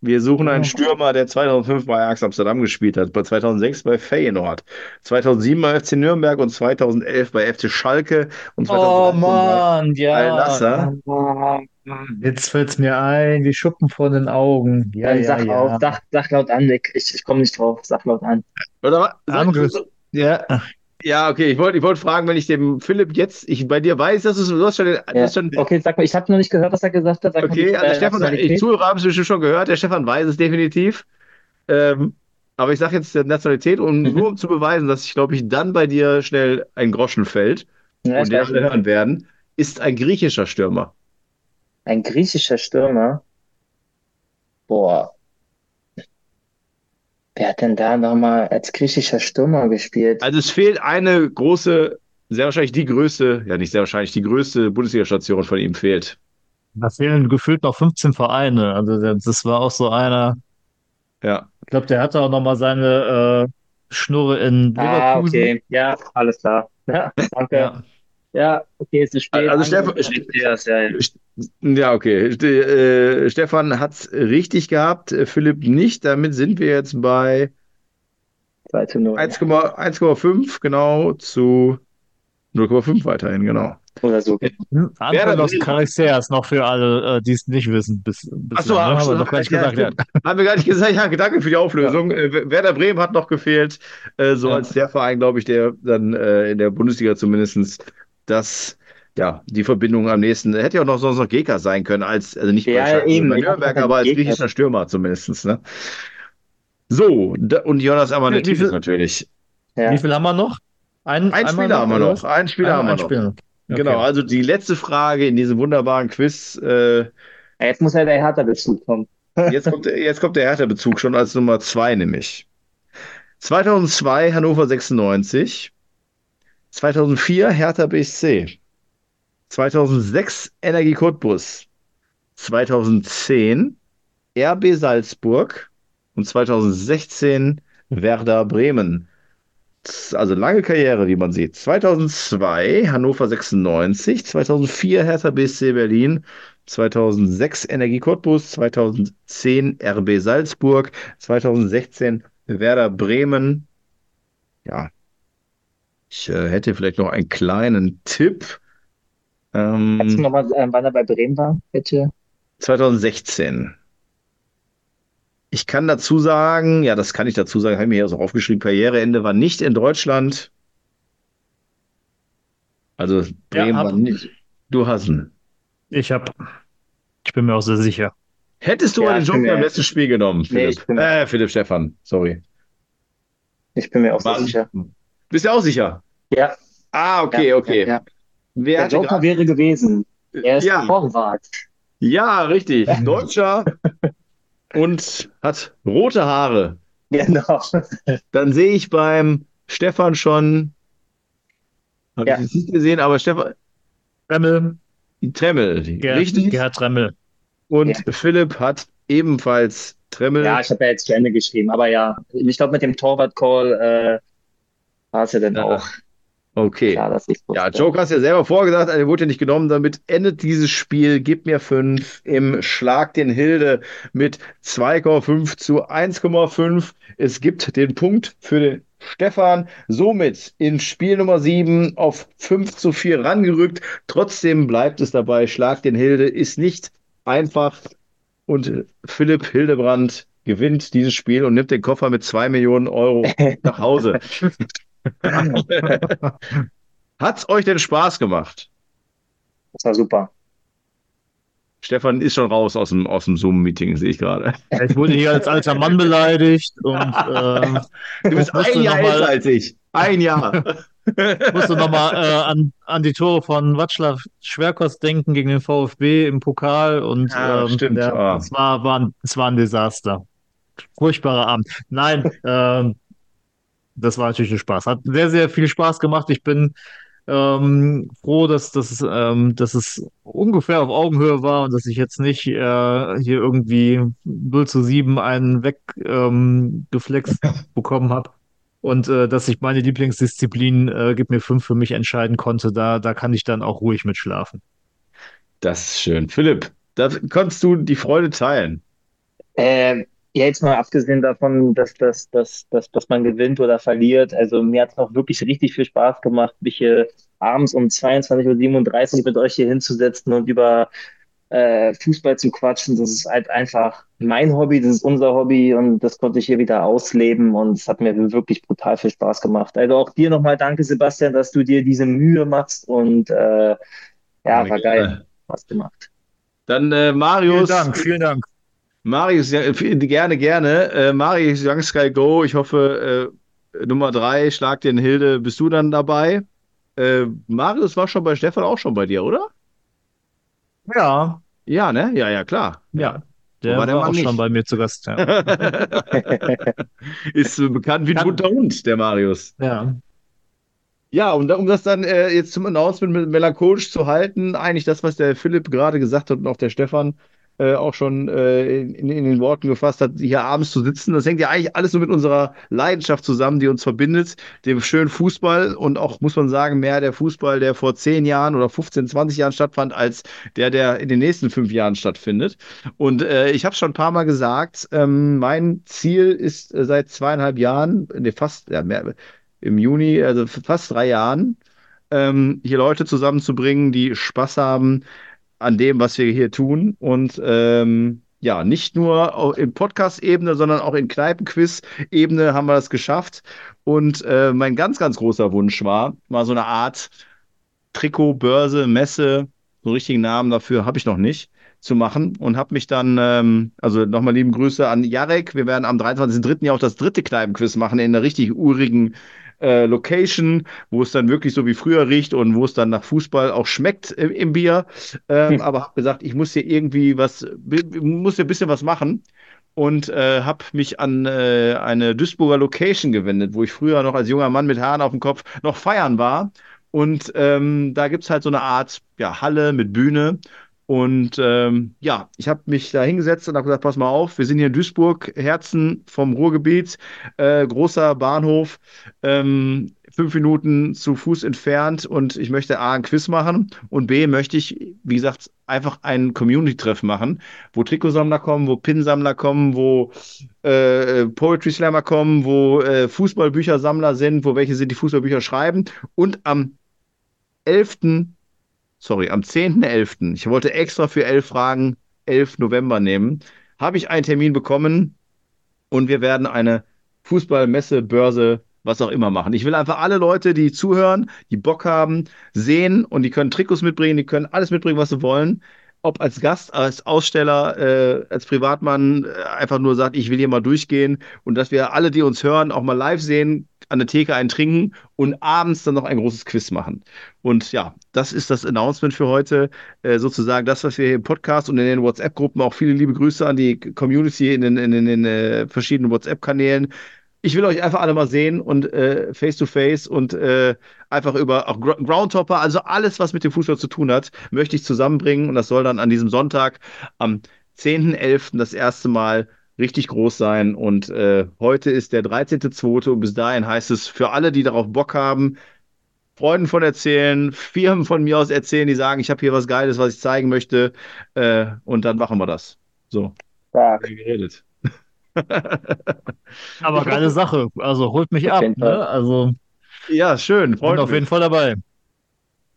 Wir suchen einen Stürmer, der 2005 bei Ajax Amsterdam gespielt hat, bei 2006 bei Feyenoord, 2007 bei FC Nürnberg und 2011 bei FC Schalke und Oh 2013 bei Mann, ja. Jetzt fällt's mir ein, die Schuppen von den Augen. Ja, dann ja, sag ja. auf, sag, sag laut an, Nick. Ich, ich komme nicht drauf. Sag laut an. Oder was? Sag- Angriff. Ja, Ja, okay, ich wollte ich wollte fragen, wenn ich dem Philipp jetzt, ich bei dir weiß, dass du, du hast schon, den, Ja. schon Okay, sag mal, ich habe noch nicht gehört, was er gesagt hat. Sag mal Okay, die, also äh, Stefan, ich Nationalität. Zuhörer haben es bestimmt schon gehört, der Stefan weiß es definitiv. Ähm, aber ich sage jetzt der Nationalität, um Mhm. nur um zu beweisen, dass ich glaube ich dann bei dir schnell ein Groschen fällt Ja, und nicht. hören werden, ist ein griechischer Stürmer. Ein griechischer Stürmer. Boah. Wer hat denn da nochmal als griechischer Stürmer gespielt? Also es fehlt eine große, sehr wahrscheinlich die größte, ja nicht sehr wahrscheinlich, die größte Bundesliga-Station von ihm fehlt. da fehlen gefühlt noch 15 Vereine. Also das war auch so einer, Ja. ich glaube, der hatte auch nochmal seine äh, Schnurre in Ah, Leverkusen. okay. Ja, alles klar. Ja, danke. Ja. Ja, okay, es ist spät. Also das, ja, ja. Ja, okay. Ste äh, Stefan hat es richtig gehabt, äh, Philipp nicht. Damit sind wir jetzt bei 2 zu 0. 1,- 1,5 genau zu 0,5 weiterhin, genau. Oder so. Werder Anton aus. Charaxers, noch für alle, äh, die es nicht wissen. Bis, bis Ach so, ne? haben wir noch gar nicht ja, gesagt. Ja. Haben wir gar nicht gesagt. Ja, danke für die Auflösung. Äh, Werder Bremen hat noch gefehlt, so Ja. als der Verein, glaube ich, der dann in der Bundesliga zumindest das, ja, die Verbindung am nächsten. Hätte ja auch noch sonst noch Geka sein können, als, also nicht bei Ja, Schalke, eben. bei Nürnberg, aber als griechischer Stürmer zumindest, ne? So, da, und Jonas Amanetis viel- natürlich. Ja. Wie viel haben wir noch? Ein, Ein Spieler haben wir noch. Ein Spieler Ein- haben wir noch. Spieler. Okay. Genau, also die letzte Frage in diesem wunderbaren Quiz. Äh, Jetzt muss ja der Hertha-Bezug kommen. *laughs* jetzt, kommt, jetzt kommt der Hertha-Bezug schon als Nummer zwei, nämlich. 2002 Hannover 96. 2004 Hertha BSC. 2006 Energie Cottbus. 2010 RB Salzburg. Und 2016 Werder Bremen. Also lange Karriere, wie man sieht. 2002 Hannover 96, 2004 Hertha BSC Berlin, 2006 Energie Cottbus, 2010 RB Salzburg, 2016 Werder Bremen. Ja, ich äh, hätte vielleicht noch einen kleinen Tipp. Kannst du Ähm, nochmal, äh, wann er bei Bremen war, bitte? 2016. Ich kann dazu sagen, ja, das kann ich dazu sagen, habe ich mir hier so aufgeschrieben, Karriereende war nicht in Deutschland. Also Bremen hab- war nicht. Du hast ihn. Ich habe, ich bin mir auch sehr sicher. Hättest du Ja, mal den ich bin Joker im mir- letzten Spiel genommen, Nee, Philipp? mir- äh, Philipp Stefan, sorry. Ich bin mir auch so sicher. Bist du auch sicher? Ja, Ah, okay, ja, okay. Ja, ja. Wer Der Joker grad- wäre gewesen. Er ist Ja. Torwart. ja, richtig. Deutscher und hat rote Haare. Genau. Dann sehe ich beim Stefan schon, habe Ja. ich nicht gesehen, aber Stefan, Tremmel, Tremmel, Ger richtig? Gerhard Tremmel. Und Ja. Philipp hat ebenfalls Tremmel. Ja, ich habe ja jetzt zu Ende geschrieben, aber ja, ich glaube, mit dem Torwart-Call äh, war es ja dann Ja, auch okay. klar, dass ich Ja. Joker hast ja selber vorgesagt, er wurde ja nicht genommen. Damit endet dieses Spiel. Gib mir fünf im Schlag den Hilde mit 2,5 zu 1,5. Es gibt den Punkt für den Stefan. Somit in Spiel Nummer 7 auf 5 zu 4 rangerückt. Trotzdem bleibt es dabei. Schlag den Hilde ist nicht einfach. Und Philipp Hildebrand gewinnt dieses Spiel und nimmt den Koffer mit 2 Millionen Euro *laughs* nach Hause. *laughs* Hat's euch denn Spaß gemacht? Das war super. Stefan ist schon raus aus dem, aus dem Zoom-Meeting, sehe ich gerade. Ich wurde hier als alter Mann beleidigt und *laughs* ähm, Du bist ein Jahr mal- älter als ich. Ein Jahr. *laughs* musste nochmal äh, an, an die Tore von Václav Schwerkost denken gegen den VfB im Pokal und Ah, ähm, stimmt. der, Ah. es, war, war ein, es war ein Desaster. Furchtbarer Abend. Nein, ähm, das war natürlich ein Spaß. Hat sehr, sehr viel Spaß gemacht. Ich bin ähm, froh, dass, dass, es, ähm, dass es ungefähr auf Augenhöhe war und dass ich jetzt nicht äh, hier irgendwie 0 zu 7 einen weggeflext ähm, geflext *laughs* bekommen habe. Und äh, dass ich meine Lieblingsdisziplin äh, Gib mir fünf für mich entscheiden konnte, da, da kann ich dann auch ruhig mitschlafen. Das ist schön. Philipp, da konntest du die Freude teilen. Äh, ja, jetzt mal abgesehen davon, dass, dass, dass, dass, dass man gewinnt oder verliert. Also mir hat es auch wirklich richtig viel Spaß gemacht, mich hier abends um 22.37 Uhr mit euch hier hinzusetzen und über äh, Fußball zu quatschen. Das ist halt einfach mein Hobby, das ist unser Hobby und das konnte ich hier wieder ausleben und es hat mir wirklich brutal viel Spaß gemacht. Also auch dir nochmal danke, Sebastian, dass du dir diese Mühe machst und äh, ja, war geil. Spaß gemacht. Dann äh, Vielen Marius. Dank, vielen Dank. Marius, ja, f- gerne, gerne. Äh, Marius Young Sky Go, ich hoffe, äh, Nummer drei, Schlag den Hilde, bist du dann dabei? Äh, Marius war schon bei Stefan auch schon bei dir, oder? Ja, Ja, ne? Ja, ja, klar. ja. Der war war, der Mann auch schon nicht? bei mir zu Gast. Ja. *laughs* Ist äh, bekannt wie ein bunter Hund, der Marius. ja. Ja, um, da- um das dann äh, jetzt zum Announcement mit melancholisch zu halten, eigentlich das, was der Philipp gerade gesagt hat und auch der Stefan äh, auch schon äh, in, in den Worten gefasst hat, hier abends zu sitzen. Das hängt ja eigentlich alles so mit unserer Leidenschaft zusammen, die uns verbindet, dem schönen Fußball und auch, muss man sagen, mehr der Fußball, der vor 10 Jahren oder 15, 20 Jahren stattfand, als der, der in den nächsten fünf Jahren stattfindet. Und äh, ich habe schon ein paar Mal gesagt, ähm, mein Ziel ist äh, seit zweieinhalb Jahren, nee, fast, ja, mehr, im Juni, also fast drei Jahren, ähm, hier Leute zusammenzubringen, die Spaß haben an dem, was wir hier tun. Und ähm, ja, nicht nur in Podcast-Ebene, sondern auch in Kneipenquiz-Ebene haben wir das geschafft. Und äh, mein ganz, ganz großer Wunsch war, mal so eine Art Trikot, Börse, Messe, so einen richtigen Namen dafür habe ich noch nicht, zu machen und habe mich dann, ähm, also nochmal lieben Grüße an Jarek. Wir werden am 23.03. ja auch das dritte Kneipenquiz machen in einer richtig urigen äh, Location, wo es dann wirklich so wie früher riecht und wo es dann nach Fußball auch schmeckt im, im Bier. Ähm, hm. Aber habe gesagt, ich muss hier irgendwie was, muss hier ein bisschen was machen und äh, habe mich an äh, eine Duisburger Location gewendet, wo ich früher noch als junger Mann mit Haaren auf dem Kopf noch feiern war. Und ähm, da gibt es halt so eine Art ja, Halle mit Bühne. Und ähm, ja, ich habe mich da hingesetzt und habe gesagt, pass mal auf, wir sind hier in Duisburg, Herzen vom Ruhrgebiet, äh, großer Bahnhof. Ähm, fünf Minuten zu Fuß entfernt und ich möchte A, ein Quiz machen und B, möchte ich, wie gesagt, einfach einen Community-Treff machen, wo Trikotsammler kommen, wo Pinsammler kommen, wo äh, Poetry Slammer kommen, wo äh, Fußballbüchersammler sind, wo welche sind, die Fußballbücher schreiben und am 11., sorry, am 10.11., ich wollte extra für elf Fragen 11 November nehmen, habe ich einen Termin bekommen und wir werden eine Fußballmesse, Börse was auch immer machen. Ich will einfach alle Leute, die zuhören, die Bock haben, sehen und die können Trikots mitbringen, die können alles mitbringen, was sie wollen. Ob als Gast, als Aussteller, äh, als Privatmann äh, einfach nur sagt, ich will hier mal durchgehen und dass wir alle, die uns hören, auch mal live sehen, an der Theke einen trinken und abends dann noch ein großes Quiz machen. Und ja, das ist das Announcement für heute. Äh, sozusagen das, was wir hier im Podcast und in den WhatsApp-Gruppen, auch viele liebe Grüße an die Community in den, in den, in den äh, verschiedenen WhatsApp-Kanälen ich will euch einfach alle mal sehen und äh, face to face und einfach über auch Groundhopper, also alles, was mit dem Fußball zu tun hat, möchte ich zusammenbringen und das soll dann an diesem Sonntag am 10.11. das erste Mal richtig groß sein und äh, heute ist der 13.2. und bis dahin heißt es für alle, die darauf Bock haben, Freunden von erzählen, Firmen von mir aus erzählen, die sagen, ich habe hier was Geiles, was ich zeigen möchte äh, und dann machen wir das. So. Ja. Geredet. *laughs* Aber geile Sache. Also holt mich ab. Ne? Also, ja, schön. Freut bin auf jeden Fall dabei.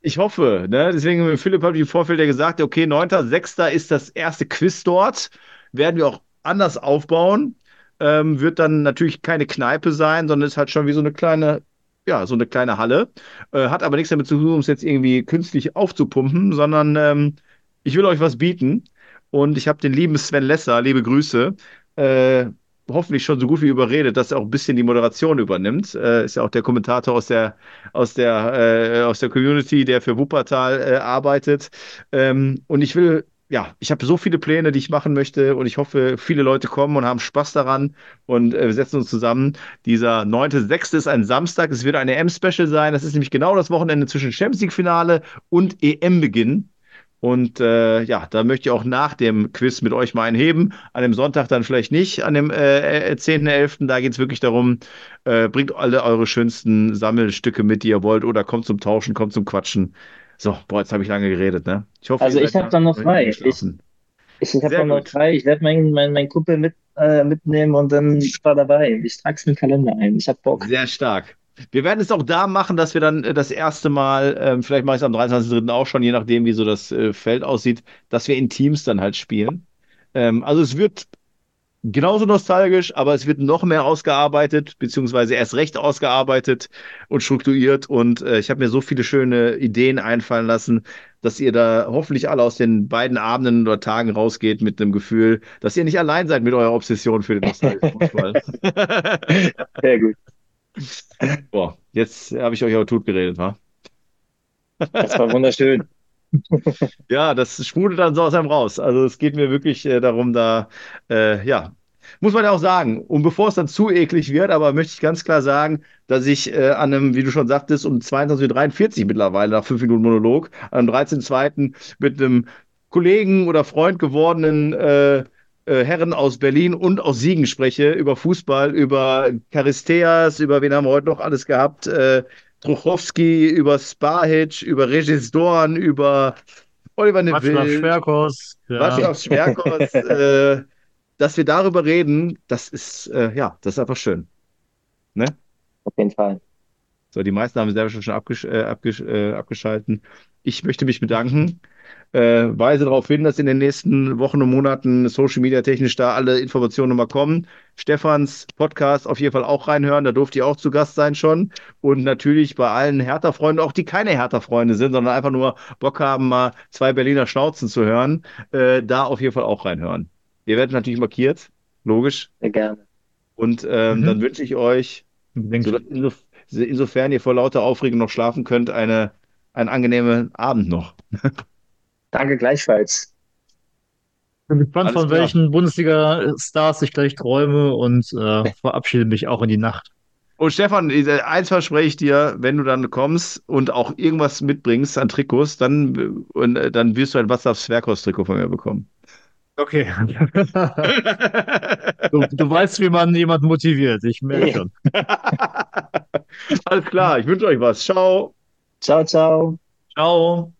Ich hoffe. Ne? Deswegen, Philipp hat im Vorfeld ja gesagt, okay, 9.6. ist das erste Quiz dort. Werden wir auch anders aufbauen. Ähm, wird dann natürlich keine Kneipe sein, sondern ist halt schon wie so eine kleine, ja, so eine kleine Halle. Äh, hat aber nichts damit zu tun, um es jetzt irgendwie künstlich aufzupumpen, sondern ähm, ich will euch was bieten. Und ich habe den lieben Sven Lesser, liebe Grüße, äh, hoffentlich schon so gut wie überredet, dass er auch ein bisschen die Moderation übernimmt. Äh, ist ja auch der Kommentator aus der, aus der, äh, aus der Community, der für Wuppertal äh, arbeitet. Ähm, und ich will, ja, ich habe so viele Pläne, die ich machen möchte und ich hoffe, viele Leute kommen und haben Spaß daran und äh, wir setzen uns zusammen. Dieser 9.6. ist ein Samstag, es wird eine EM-Special sein. Das ist nämlich genau das Wochenende zwischen Champions League-Finale und EM-Beginn. Und äh, ja, da möchte ich auch nach dem Quiz mit euch mal einheben. An dem Sonntag dann vielleicht nicht, an dem äh, 10.11. Äh, da geht es wirklich darum, äh, bringt alle eure schönsten Sammelstücke mit, die ihr wollt, oder kommt zum Tauschen, kommt zum Quatschen. So, boah, jetzt habe ich lange geredet, ne? Ich hoffe, also ich habe dann noch frei. Ich, ich, ich habe noch frei. Ich werde meinen mein, mein Kumpel mit, äh, mitnehmen und dann war dabei. Ich trage es in den Kalender ein. Ich habe Bock. Sehr stark. Wir werden es auch da machen, dass wir dann äh, das erste Mal, ähm, vielleicht mache ich es am 23.03. auch schon, je nachdem, wie so das äh, Feld aussieht, dass wir in Teams dann halt spielen. Ähm, also es wird genauso nostalgisch, aber es wird noch mehr ausgearbeitet, beziehungsweise erst recht ausgearbeitet und strukturiert. Und äh, ich habe mir so viele schöne Ideen einfallen lassen, dass ihr da hoffentlich alle aus den beiden Abenden oder Tagen rausgeht mit dem Gefühl, dass ihr nicht allein seid mit eurer Obsession für den nostalgischen Fußball. *laughs* *laughs* Sehr gut. *laughs* Boah, jetzt habe ich euch aber tot geredet, wa? Das war wunderschön. *laughs* ja, das sprudelt dann so aus einem raus. Also es geht mir wirklich äh, darum, da, äh, ja, muss man ja auch sagen. Und bevor es dann zu eklig wird, aber möchte ich ganz klar sagen, dass ich äh, an einem, wie du schon sagtest, um 22.43 Uhr mittlerweile, nach fünf Minuten Monolog, am 13.02. mit einem Kollegen oder Freund gewordenen äh, Herren aus Berlin und aus Siegen spreche, über Fußball, über Charisteas, über wen haben wir heute noch alles gehabt, äh, Truchowski, über Spahic, über Regis Dorn, über Oliver Neville. Václav Schwerkos. Ja. Václav Schwerkos. *laughs* äh, dass wir darüber reden, das ist, äh, ja, das ist einfach schön. Ne? Auf jeden Fall. So, die meisten haben selber schon abgesch äh, abgesch äh, abgeschalten. Ich möchte mich bedanken. Äh, weise darauf hin, dass in den nächsten Wochen und Monaten Social Media technisch da alle Informationen nochmal kommen. Stefans Podcast auf jeden Fall auch reinhören, da durfte ich auch zu Gast sein schon. Und natürlich bei allen Hertha-Freunden, auch die keine Hertha-Freunde sind, sondern einfach nur Bock haben, mal zwei Berliner Schnauzen zu hören, äh, da auf jeden Fall auch reinhören. Ihr werdet natürlich markiert, logisch. Sehr gerne. Und ähm, Mhm. dann wünsche ich euch, so, insof insofern ihr vor lauter Aufregung noch schlafen könnt, eine, einen angenehmen Abend noch. *laughs* Danke gleichfalls. Ich bin gespannt, Alles von klar. welchen Bundesliga-Stars ich gleich träume und äh, verabschiede mich auch in die Nacht. Und Stefan, äh, eins verspreche ich dir, wenn du dann kommst und auch irgendwas mitbringst an Trikots, dann, äh, und, äh, dann wirst du ein Wassafs Zwerghaus-Trikot von mir bekommen. Okay. Du, du weißt, wie man jemanden motiviert. Ich merke schon. *laughs* Alles klar, ich wünsche euch was. Ciao. Ciao, ciao. Ciao.